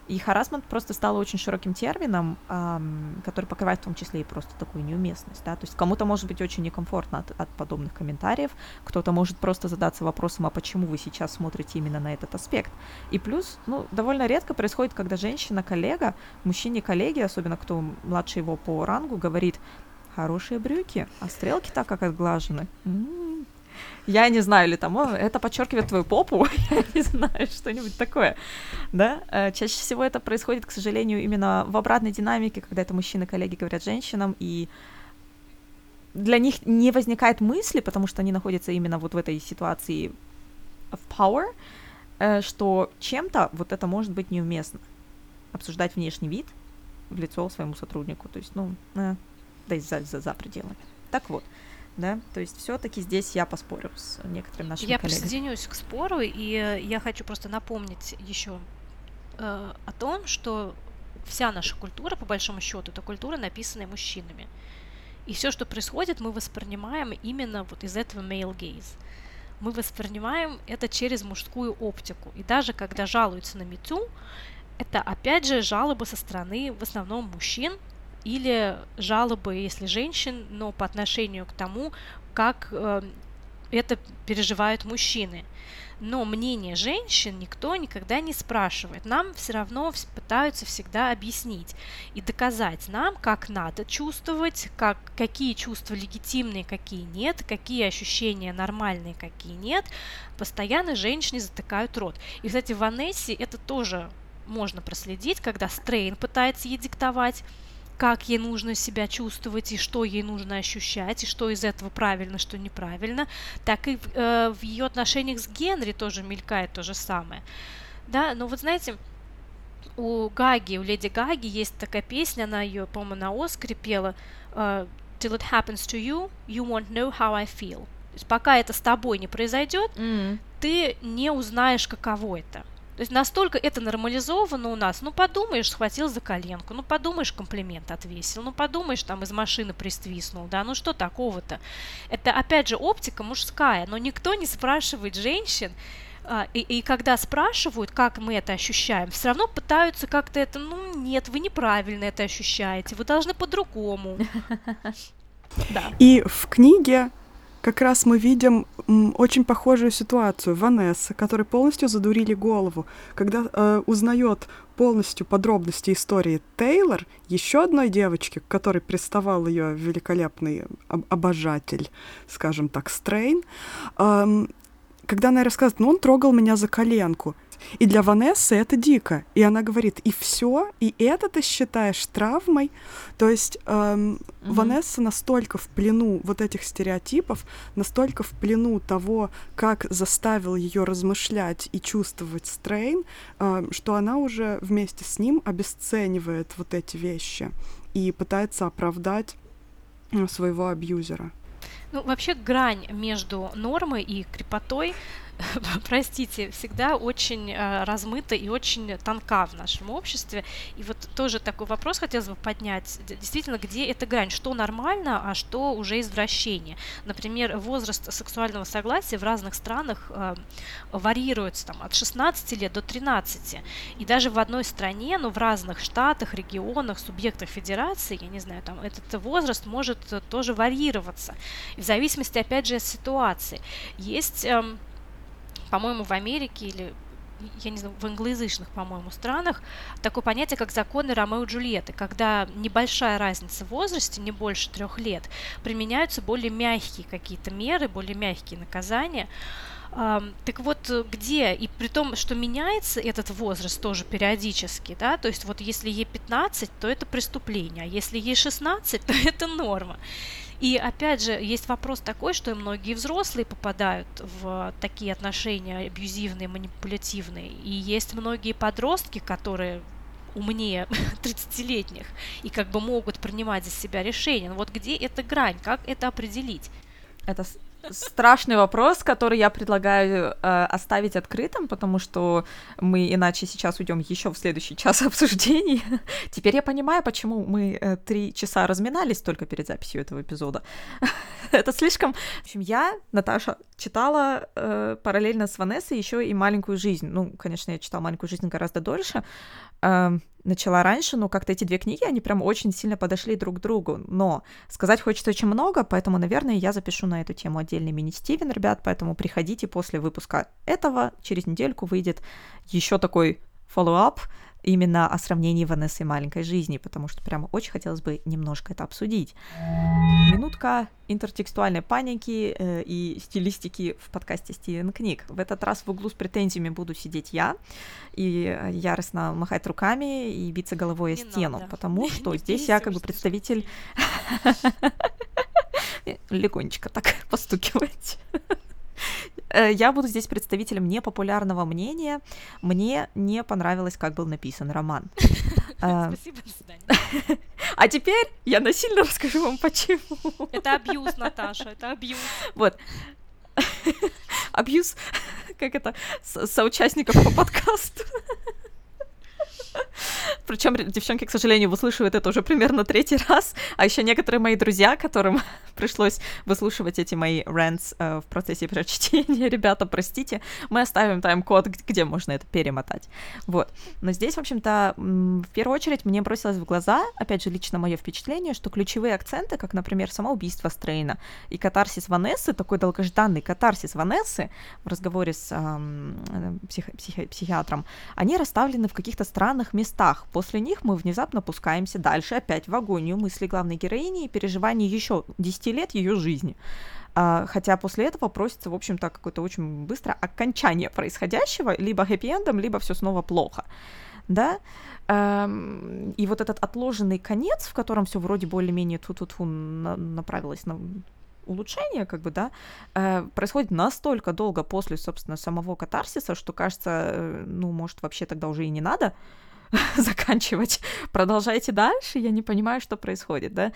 и харасмент просто стал очень широким термином, эм, который покрывает в том числе и просто такую неуместность. Да? То есть кому-то может быть очень некомфортно от, от подобных комментариев, кто-то может просто задаться вопросом, а почему вы сейчас смотрите именно на этот аспект. И плюс, ну, довольно редко происходит, когда женщина-коллега, мужчине-коллеги, особенно кто младше его по рангу, говорит, хорошие брюки, а стрелки так как отглажены. М-м-м. Я не знаю, или там, это подчеркивает твою попу, я не знаю, что-нибудь такое, да. Э, чаще всего это происходит, к сожалению, именно в обратной динамике, когда это мужчины-коллеги говорят женщинам, и для них не возникает мысли, потому что они находятся именно вот в этой ситуации of power, э, что чем-то вот это может быть неуместно. Обсуждать внешний вид в лицо своему сотруднику, то есть, ну, э, да и за, за, за пределами. Так вот, да, то есть все-таки здесь я поспорю с некоторыми нашими я коллегами. Я присоединюсь к спору, и я хочу просто напомнить еще э, о том, что вся наша культура, по большому счету, это культура, написанная мужчинами. И все, что происходит, мы воспринимаем именно вот из этого male gaze. Мы воспринимаем это через мужскую оптику. И даже когда жалуются на мету, это опять же жалобы со стороны в основном мужчин или жалобы, если женщин, но по отношению к тому, как э, это переживают мужчины но мнение женщин никто никогда не спрашивает. Нам все равно пытаются всегда объяснить и доказать нам, как надо чувствовать, как, какие чувства легитимные, какие нет, какие ощущения нормальные, какие нет. Постоянно женщины затыкают рот. И, кстати, в Анессе это тоже можно проследить, когда Стрейн пытается ей диктовать, как ей нужно себя чувствовать и что ей нужно ощущать, и что из этого правильно, что неправильно, так и э, в ее отношениях с Генри тоже мелькает то же самое. Да, но вот знаете, у Гаги, у Леди Гаги есть такая песня, она ее, по-моему, на Оскаре пела uh, Till it happens to you, you won't know how I feel. То есть пока это с тобой не произойдет, mm. ты не узнаешь, каково это. То есть настолько это нормализовано у нас. Ну, подумаешь, схватил за коленку, ну, подумаешь, комплимент отвесил, ну, подумаешь, там из машины приствиснул, да, ну, что такого-то? Это, опять же, оптика мужская, но никто не спрашивает женщин, а, и, и когда спрашивают, как мы это ощущаем, все равно пытаются как-то это, ну, нет, вы неправильно это ощущаете, вы должны по-другому. Да. И в книге как раз мы видим очень похожую ситуацию. Ванесса, которой полностью задурили голову, когда э, узнает полностью подробности истории Тейлор, еще одной девочки, к которой приставал ее великолепный об обожатель, скажем так, Стрейн, эм, когда она рассказывает, ну он трогал меня за коленку, и для Ванессы это дико. И она говорит, и все, и это ты считаешь травмой. То есть эм, mm-hmm. Ванесса настолько в плену вот этих стереотипов, настолько в плену того, как заставил ее размышлять и чувствовать Стрейн, э, что она уже вместе с ним обесценивает вот эти вещи и пытается оправдать э, своего абьюзера. Ну, вообще грань между нормой и крепотой простите, всегда очень э, размыта и очень тонка в нашем обществе. И вот тоже такой вопрос хотелось бы поднять. Действительно, где эта грань? Что нормально, а что уже извращение? Например, возраст сексуального согласия в разных странах э, варьируется там, от 16 лет до 13. И даже в одной стране, но в разных штатах, регионах, субъектах федерации, я не знаю, там этот возраст может тоже варьироваться. И в зависимости, опять же, от ситуации. Есть... По-моему, в Америке или я не знаю, в англоязычных, по-моему, странах такое понятие, как законы Ромео и Джульетты, когда небольшая разница в возрасте, не больше трех лет, применяются более мягкие какие-то меры, более мягкие наказания. Так вот, где, и при том, что меняется этот возраст тоже периодически, да, то есть вот если ей 15, то это преступление, а если ей 16, то это норма. И опять же, есть вопрос такой, что многие взрослые попадают в такие отношения абьюзивные, манипулятивные. И есть многие подростки, которые умнее 30-летних и как бы могут принимать за себя решения. Но вот где эта грань, как это определить? Это страшный вопрос, который я предлагаю э, оставить открытым, потому что мы иначе сейчас уйдем еще в следующий час обсуждений. Теперь я понимаю, почему мы э, три часа разминались только перед записью этого эпизода. Это слишком... В общем, я, Наташа, читала э, параллельно с Ванессой еще и «Маленькую жизнь». Ну, конечно, я читала «Маленькую жизнь» гораздо дольше. Э, начала раньше, но как-то эти две книги, они прям очень сильно подошли друг к другу. Но сказать хочется очень много, поэтому, наверное, я запишу на эту тему отдельный мини-стивен, ребят, поэтому приходите после выпуска этого. Через недельку выйдет еще такой follow-up именно о сравнении Ванессы и маленькой жизни, потому что прямо очень хотелось бы немножко это обсудить. Минутка интертекстуальной паники э, и стилистики в подкасте Стивен Книг. В этот раз в углу с претензиями буду сидеть я и яростно махать руками и биться головой о стену, надо. потому что здесь я как бы представитель... Легонечко так постукивать. Э, я буду здесь представителем непопулярного мнения. Мне не понравилось, как был написан роман. Э, Спасибо, до свидания. А теперь я насильно расскажу вам, почему. Это абьюз, Наташа, это абьюз. Вот. Абьюз, как это, соучастников по подкасту. Причем девчонки, к сожалению, выслушивают это уже примерно третий раз, а еще некоторые мои друзья, которым пришлось выслушивать эти мои rants э, в процессе прочтения, ребята, простите, мы оставим тайм-код, где можно это перемотать. Вот. Но здесь, в общем-то, в первую очередь мне бросилось в глаза, опять же, лично мое впечатление, что ключевые акценты, как, например, самоубийство Стрейна и катарсис Ванессы, такой долгожданный катарсис Ванессы в разговоре с эм, псих, псих, психиатром, они расставлены в каких-то странных местах. После них мы внезапно пускаемся дальше опять в агонию мыслей главной героини и переживаний еще 10 лет ее жизни. Uh, хотя после этого просится, в общем-то, какое-то очень быстро окончание происходящего, либо хэппи-эндом, либо все снова плохо. Да? Um, и вот этот отложенный конец, в котором все вроде более-менее ту-ту-ту на- направилось на улучшение, как бы, да, э, происходит настолько долго после, собственно, самого катарсиса, что кажется, э, ну, может, вообще тогда уже и не надо, заканчивать. Продолжайте дальше, я не понимаю, что происходит, да.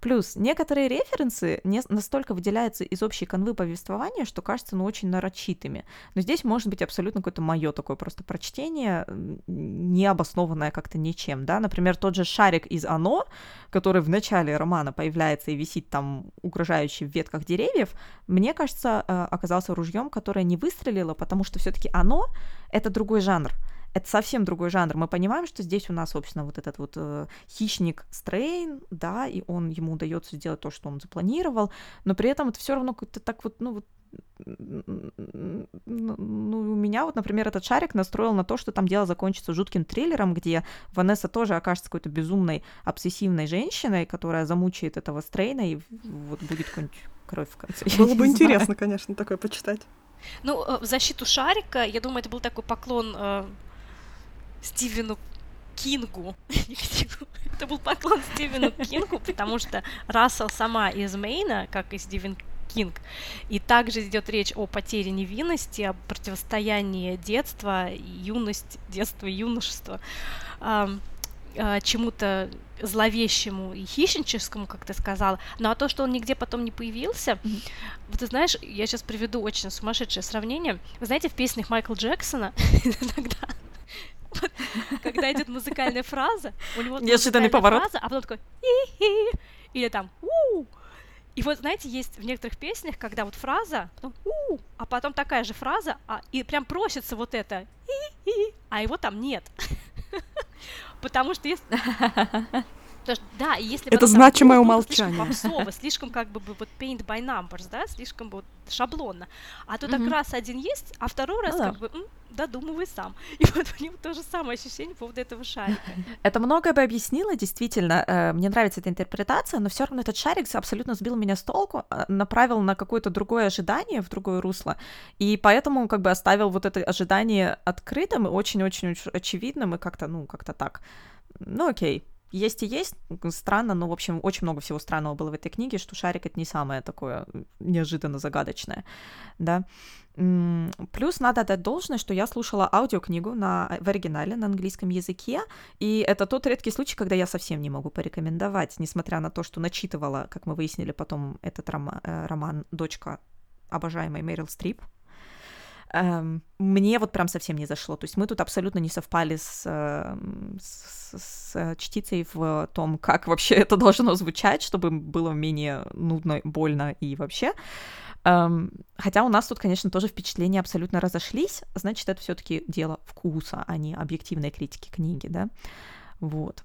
Плюс некоторые референсы не настолько выделяются из общей канвы повествования, что кажется, ну, очень нарочитыми. Но здесь может быть абсолютно какое-то мое такое просто прочтение, не обоснованное как-то ничем, да. Например, тот же шарик из «Оно», который в начале романа появляется и висит там угрожающий в ветках деревьев, мне кажется, э, оказался ружьем, которое не выстрелило, потому что все-таки оно это другой жанр это совсем другой жанр. Мы понимаем, что здесь у нас, собственно, вот этот вот э, хищник Стрейн, да, и он ему удается сделать то, что он запланировал, но при этом это все равно как-то так вот, ну вот ну, у меня вот, например, этот шарик настроил на то, что там дело закончится жутким триллером, где Ванесса тоже окажется какой-то безумной, обсессивной женщиной, которая замучает этого Стрейна, и вот будет какой-нибудь кровь в конце. Было бы интересно, конечно, такое почитать. Ну, э, в защиту шарика, я думаю, это был такой поклон э, Стивену Кингу. Это был поклон Стивену Кингу, потому что Рассел сама из Мейна, как и Стивен Кинг. И также идет речь о потере невинности, о противостоянии детства, юность, детства и юношества, чему-то зловещему и хищническому, как ты сказала, ну а то, что он нигде потом не появился, mm-hmm. вот ты знаешь, я сейчас приведу очень сумасшедшее сравнение. Вы знаете, в песнях Майкла Джексона иногда когда идет музыкальная фраза, у него неожиданный поворот, фраза, а потом такой и или там у и вот, знаете, есть в некоторых песнях, когда вот фраза, потом у, а потом такая же фраза, а, и прям просится вот это и, а его там нет. Потому что если... Потому что, да, если это значимое умолчание. Слишком попсово, слишком как бы вот paint by numbers, да, слишком вот шаблонно. А тут mm-hmm. раз один есть, а второй раз ну, как да. бы додумывай сам. И вот у него то же самое ощущение по поводу этого шарика. Это многое бы объяснило, действительно. Э, мне нравится эта интерпретация, но все равно этот шарик абсолютно сбил меня с толку, э, направил на какое-то другое ожидание, в другое русло, и поэтому как бы оставил вот это ожидание открытым и очень-очень очевидным, и как-то, ну, как-то так. Ну, окей, есть и есть, странно, но, в общем, очень много всего странного было в этой книге, что шарик — это не самое такое неожиданно загадочное, да. Плюс надо отдать должное, что я слушала аудиокнигу на, в оригинале на английском языке, и это тот редкий случай, когда я совсем не могу порекомендовать, несмотря на то, что начитывала, как мы выяснили потом, этот роман, э, роман «Дочка обожаемой Мэрил Стрип», мне вот прям совсем не зашло. То есть мы тут абсолютно не совпали с, эм, с, с чтицей в том, как вообще это должно звучать, чтобы было менее нудно, больно и вообще. Эм, хотя у нас тут, конечно, тоже впечатления абсолютно разошлись, значит, это все-таки дело вкуса, а не объективной критики книги, да. Вот.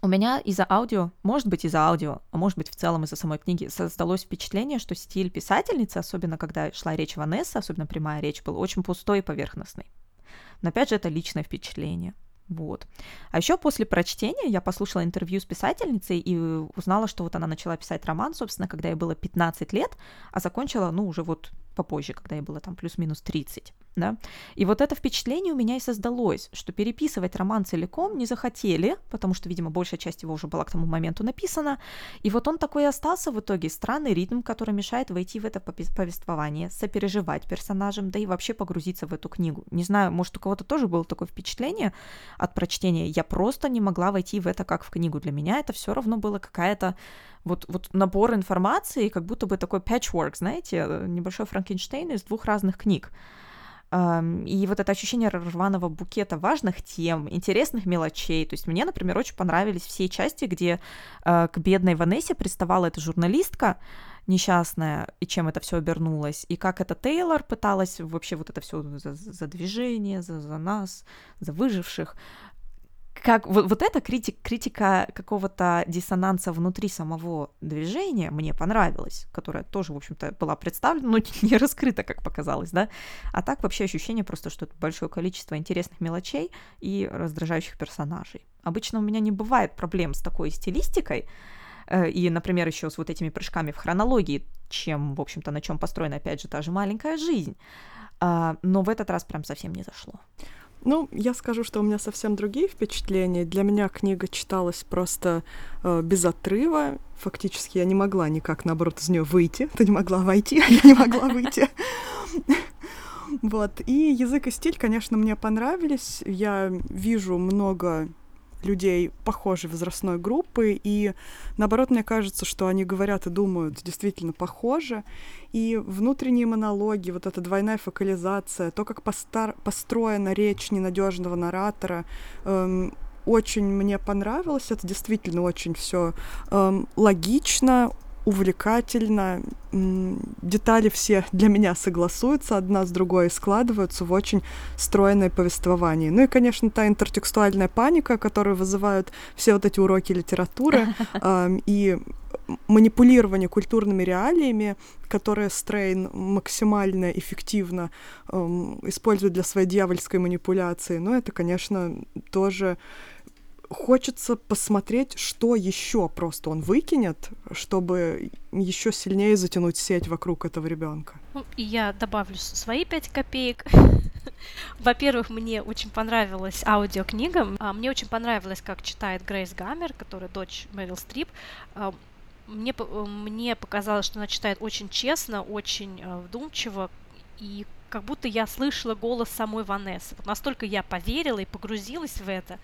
У меня из-за аудио, может быть из-за аудио, а может быть в целом из-за самой книги, создалось впечатление, что стиль писательницы, особенно когда шла речь Ванессы, особенно прямая речь, был очень пустой и поверхностный. Но опять же, это личное впечатление. Вот. А еще после прочтения я послушала интервью с писательницей и узнала, что вот она начала писать роман, собственно, когда ей было 15 лет, а закончила, ну, уже вот попозже, когда ей было там плюс-минус 30, да. И вот это впечатление у меня и создалось, что переписывать роман целиком не захотели, потому что, видимо, большая часть его уже была к тому моменту написана, и вот он такой и остался в итоге, странный ритм, который мешает войти в это повествование, сопереживать персонажам, да и вообще погрузиться в эту книгу. Не знаю, может, у кого-то тоже было такое впечатление от прочтения, я просто не могла войти в это как в книгу. Для меня это все равно было какая-то вот, вот набор информации, как будто бы такой patchwork, знаете, небольшой Франкенштейн из двух разных книг. И вот это ощущение рваного букета важных тем, интересных мелочей. То есть мне, например, очень понравились все части, где э, к бедной Ванессе приставала эта журналистка несчастная, и чем это все обернулось, и как это Тейлор пыталась вообще вот это все за, за движение, за, за нас, за выживших как вот, вот эта критик, критика какого-то диссонанса внутри самого движения мне понравилась, которая тоже, в общем-то, была представлена, но не раскрыта, как показалось, да. А так вообще ощущение просто, что это большое количество интересных мелочей и раздражающих персонажей. Обычно у меня не бывает проблем с такой стилистикой, э, и, например, еще с вот этими прыжками в хронологии, чем, в общем-то, на чем построена, опять же, та же маленькая жизнь. А, но в этот раз прям совсем не зашло. Ну, я скажу, что у меня совсем другие впечатления. Для меня книга читалась просто э, без отрыва. Фактически я не могла никак, наоборот, из нее выйти. Ты не могла войти, а я не могла выйти. Вот. И язык и стиль, конечно, мне понравились. Я вижу много людей похожей возрастной группы, и наоборот, мне кажется, что они говорят и думают действительно похоже, и внутренние монологи, вот эта двойная фокализация, то, как постар построена речь ненадежного наратора, эм, очень мне понравилось, это действительно очень все эм, логично, увлекательно, детали все для меня согласуются одна с другой и складываются в очень стройное повествование. Ну и, конечно, та интертекстуальная паника, которую вызывают все вот эти уроки литературы и манипулирование культурными реалиями, которые Стрейн максимально эффективно использует для своей дьявольской манипуляции. Но это, конечно, тоже хочется посмотреть, что еще просто он выкинет, чтобы еще сильнее затянуть сеть вокруг этого ребенка. Ну, я добавлю свои пять копеек. Во-первых, мне очень понравилась аудиокнига. А, мне очень понравилось, как читает Грейс Гаммер, которая дочь Мэрил Стрип. А, мне, мне показалось, что она читает очень честно, очень а, вдумчиво, и как будто я слышала голос самой Ванессы. Настолько я поверила и погрузилась в это,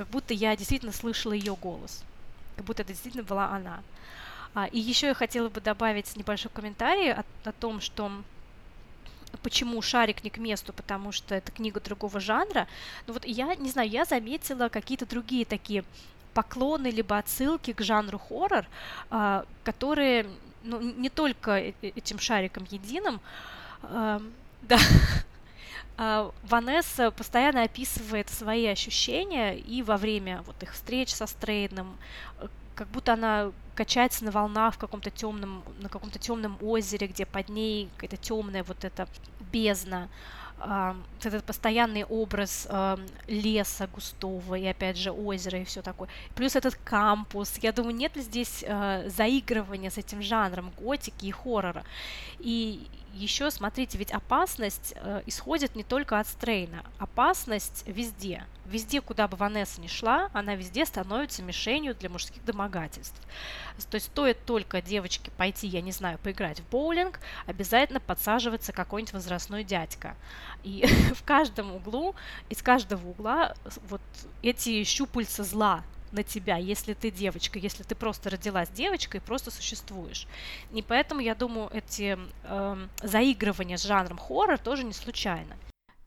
как будто я действительно слышала ее голос, как будто это действительно была она. А, и еще я хотела бы добавить небольшой комментарий о, о том, что почему шарик не к месту, потому что это книга другого жанра. Ну вот я не знаю, я заметила какие-то другие такие поклоны либо отсылки к жанру хоррор, а, которые ну, не только э, этим шариком единым, а, да, Ванесса постоянно описывает свои ощущения и во время вот их встреч со Стрейдом, э, как будто она качается на волнах в каком-то темном, на каком-то темном озере, где под ней какая-то темная вот эта бездна э, этот постоянный образ э, леса густого и опять же озера и все такое. Плюс этот кампус. Я думаю, нет ли здесь э, заигрывания с этим жанром готики и хоррора. И еще, смотрите, ведь опасность э, исходит не только от Стрейна. Опасность везде. Везде, куда бы Ванесса ни шла, она везде становится мишенью для мужских домогательств. То есть стоит только девочке пойти, я не знаю, поиграть в боулинг, обязательно подсаживается какой-нибудь возрастной дядька. И в каждом углу, из каждого угла вот эти щупальца зла на тебя, если ты девочка, если ты просто родилась девочкой, просто существуешь. И поэтому, я думаю, эти э, заигрывания с жанром хоррор тоже не случайно.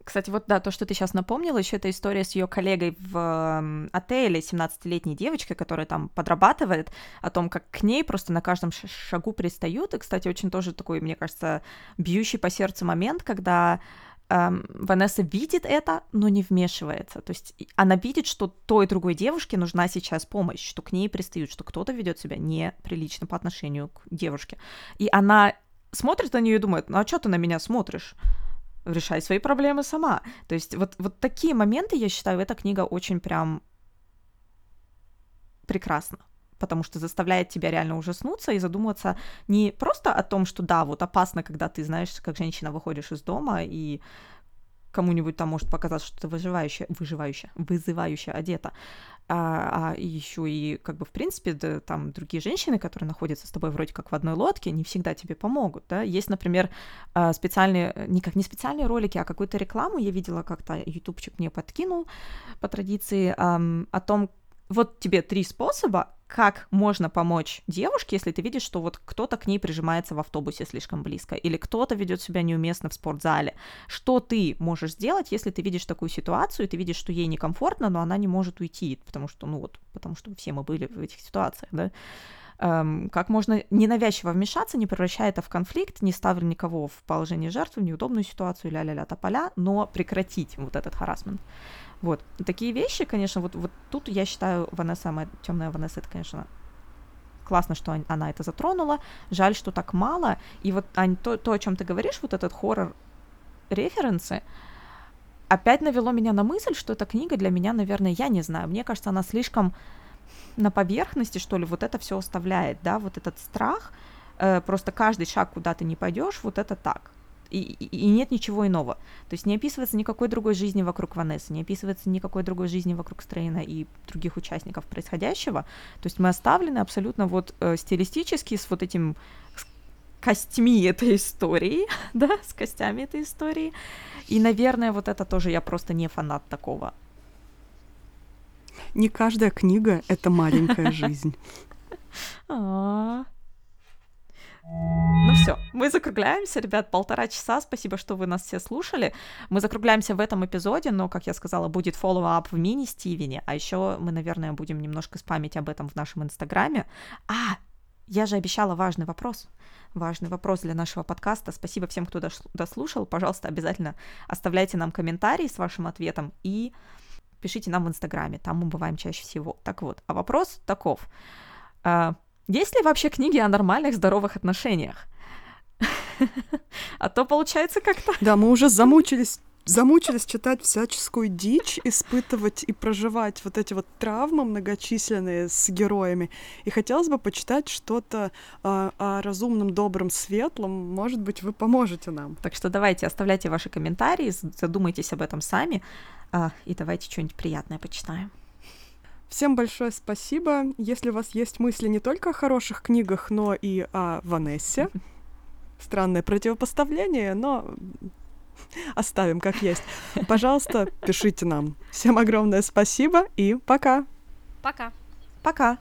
Кстати, вот да, то, что ты сейчас напомнила, еще эта история с ее коллегой в э, отеле, 17-летней девочкой, которая там подрабатывает, о том, как к ней просто на каждом шагу пристают. И, кстати, очень тоже такой, мне кажется, бьющий по сердцу момент, когда эм, Ванесса видит это, но не вмешивается. То есть она видит, что той и другой девушке нужна сейчас помощь, что к ней пристают, что кто-то ведет себя неприлично по отношению к девушке. И она смотрит на нее и думает, ну а что ты на меня смотришь? решай свои проблемы сама. То есть вот, вот такие моменты, я считаю, эта книга очень прям прекрасна потому что заставляет тебя реально ужаснуться и задуматься не просто о том, что да, вот опасно, когда ты знаешь, как женщина выходишь из дома и кому-нибудь там может показаться, что ты выживающая, выживающая, вызывающая одета, а, а еще и как бы в принципе да, там другие женщины, которые находятся с тобой вроде как в одной лодке, не всегда тебе помогут, да. Есть, например, а, специальные, не как не специальные ролики, а какую-то рекламу я видела как-то, ютубчик мне подкинул по традиции о том, вот тебе три способа, как можно помочь девушке, если ты видишь, что вот кто-то к ней прижимается в автобусе слишком близко, или кто-то ведет себя неуместно в спортзале. Что ты можешь сделать, если ты видишь такую ситуацию, и ты видишь, что ей некомфортно, но она не может уйти, потому что, ну вот, потому что все мы были в этих ситуациях, да эм, как можно ненавязчиво вмешаться, не превращая это в конфликт, не ставя никого в положение жертвы, в неудобную ситуацию, ля-ля-ля тополя, но прекратить вот этот харасмент. Вот. Такие вещи, конечно, вот, вот тут я считаю, Ванесса, моя темная Ванесса, это, конечно, классно, что она это затронула. Жаль, что так мало. И вот, Ань, то, то о чем ты говоришь, вот этот хоррор референсы, опять навело меня на мысль, что эта книга для меня, наверное, я не знаю, мне кажется, она слишком на поверхности, что ли, вот это все оставляет, да, вот этот страх, э, просто каждый шаг, куда ты не пойдешь, вот это так и, и нет ничего иного. То есть не описывается никакой другой жизни вокруг Ванессы, не описывается никакой другой жизни вокруг Стрейна и других участников происходящего. То есть мы оставлены абсолютно вот э, стилистически с вот этим с костьми этой истории, да, с костями этой истории. И, наверное, вот это тоже я просто не фанат такого. Не каждая книга — это маленькая жизнь. А, ну все, мы закругляемся, ребят, полтора часа. Спасибо, что вы нас все слушали. Мы закругляемся в этом эпизоде, но, как я сказала, будет follow-up в мини-Стивене. А еще мы, наверное, будем немножко спамить об этом в нашем инстаграме. А, я же обещала важный вопрос. Важный вопрос для нашего подкаста. Спасибо всем, кто дослушал. Пожалуйста, обязательно оставляйте нам комментарии с вашим ответом и пишите нам в Инстаграме. Там мы бываем чаще всего. Так вот, а вопрос таков. Есть ли вообще книги о нормальных, здоровых отношениях? А то получается как-то... Да, мы уже замучились замучились читать всяческую дичь, испытывать и проживать вот эти вот травмы многочисленные с героями. И хотелось бы почитать что-то э, о разумном, добром, светлом. Может быть, вы поможете нам. Так что давайте, оставляйте ваши комментарии, задумайтесь об этом сами, э, и давайте что-нибудь приятное почитаем. Всем большое спасибо. Если у вас есть мысли не только о хороших книгах, но и о Ванессе, странное противопоставление, но оставим как есть. Пожалуйста, пишите нам. Всем огромное спасибо и пока. Пока. Пока.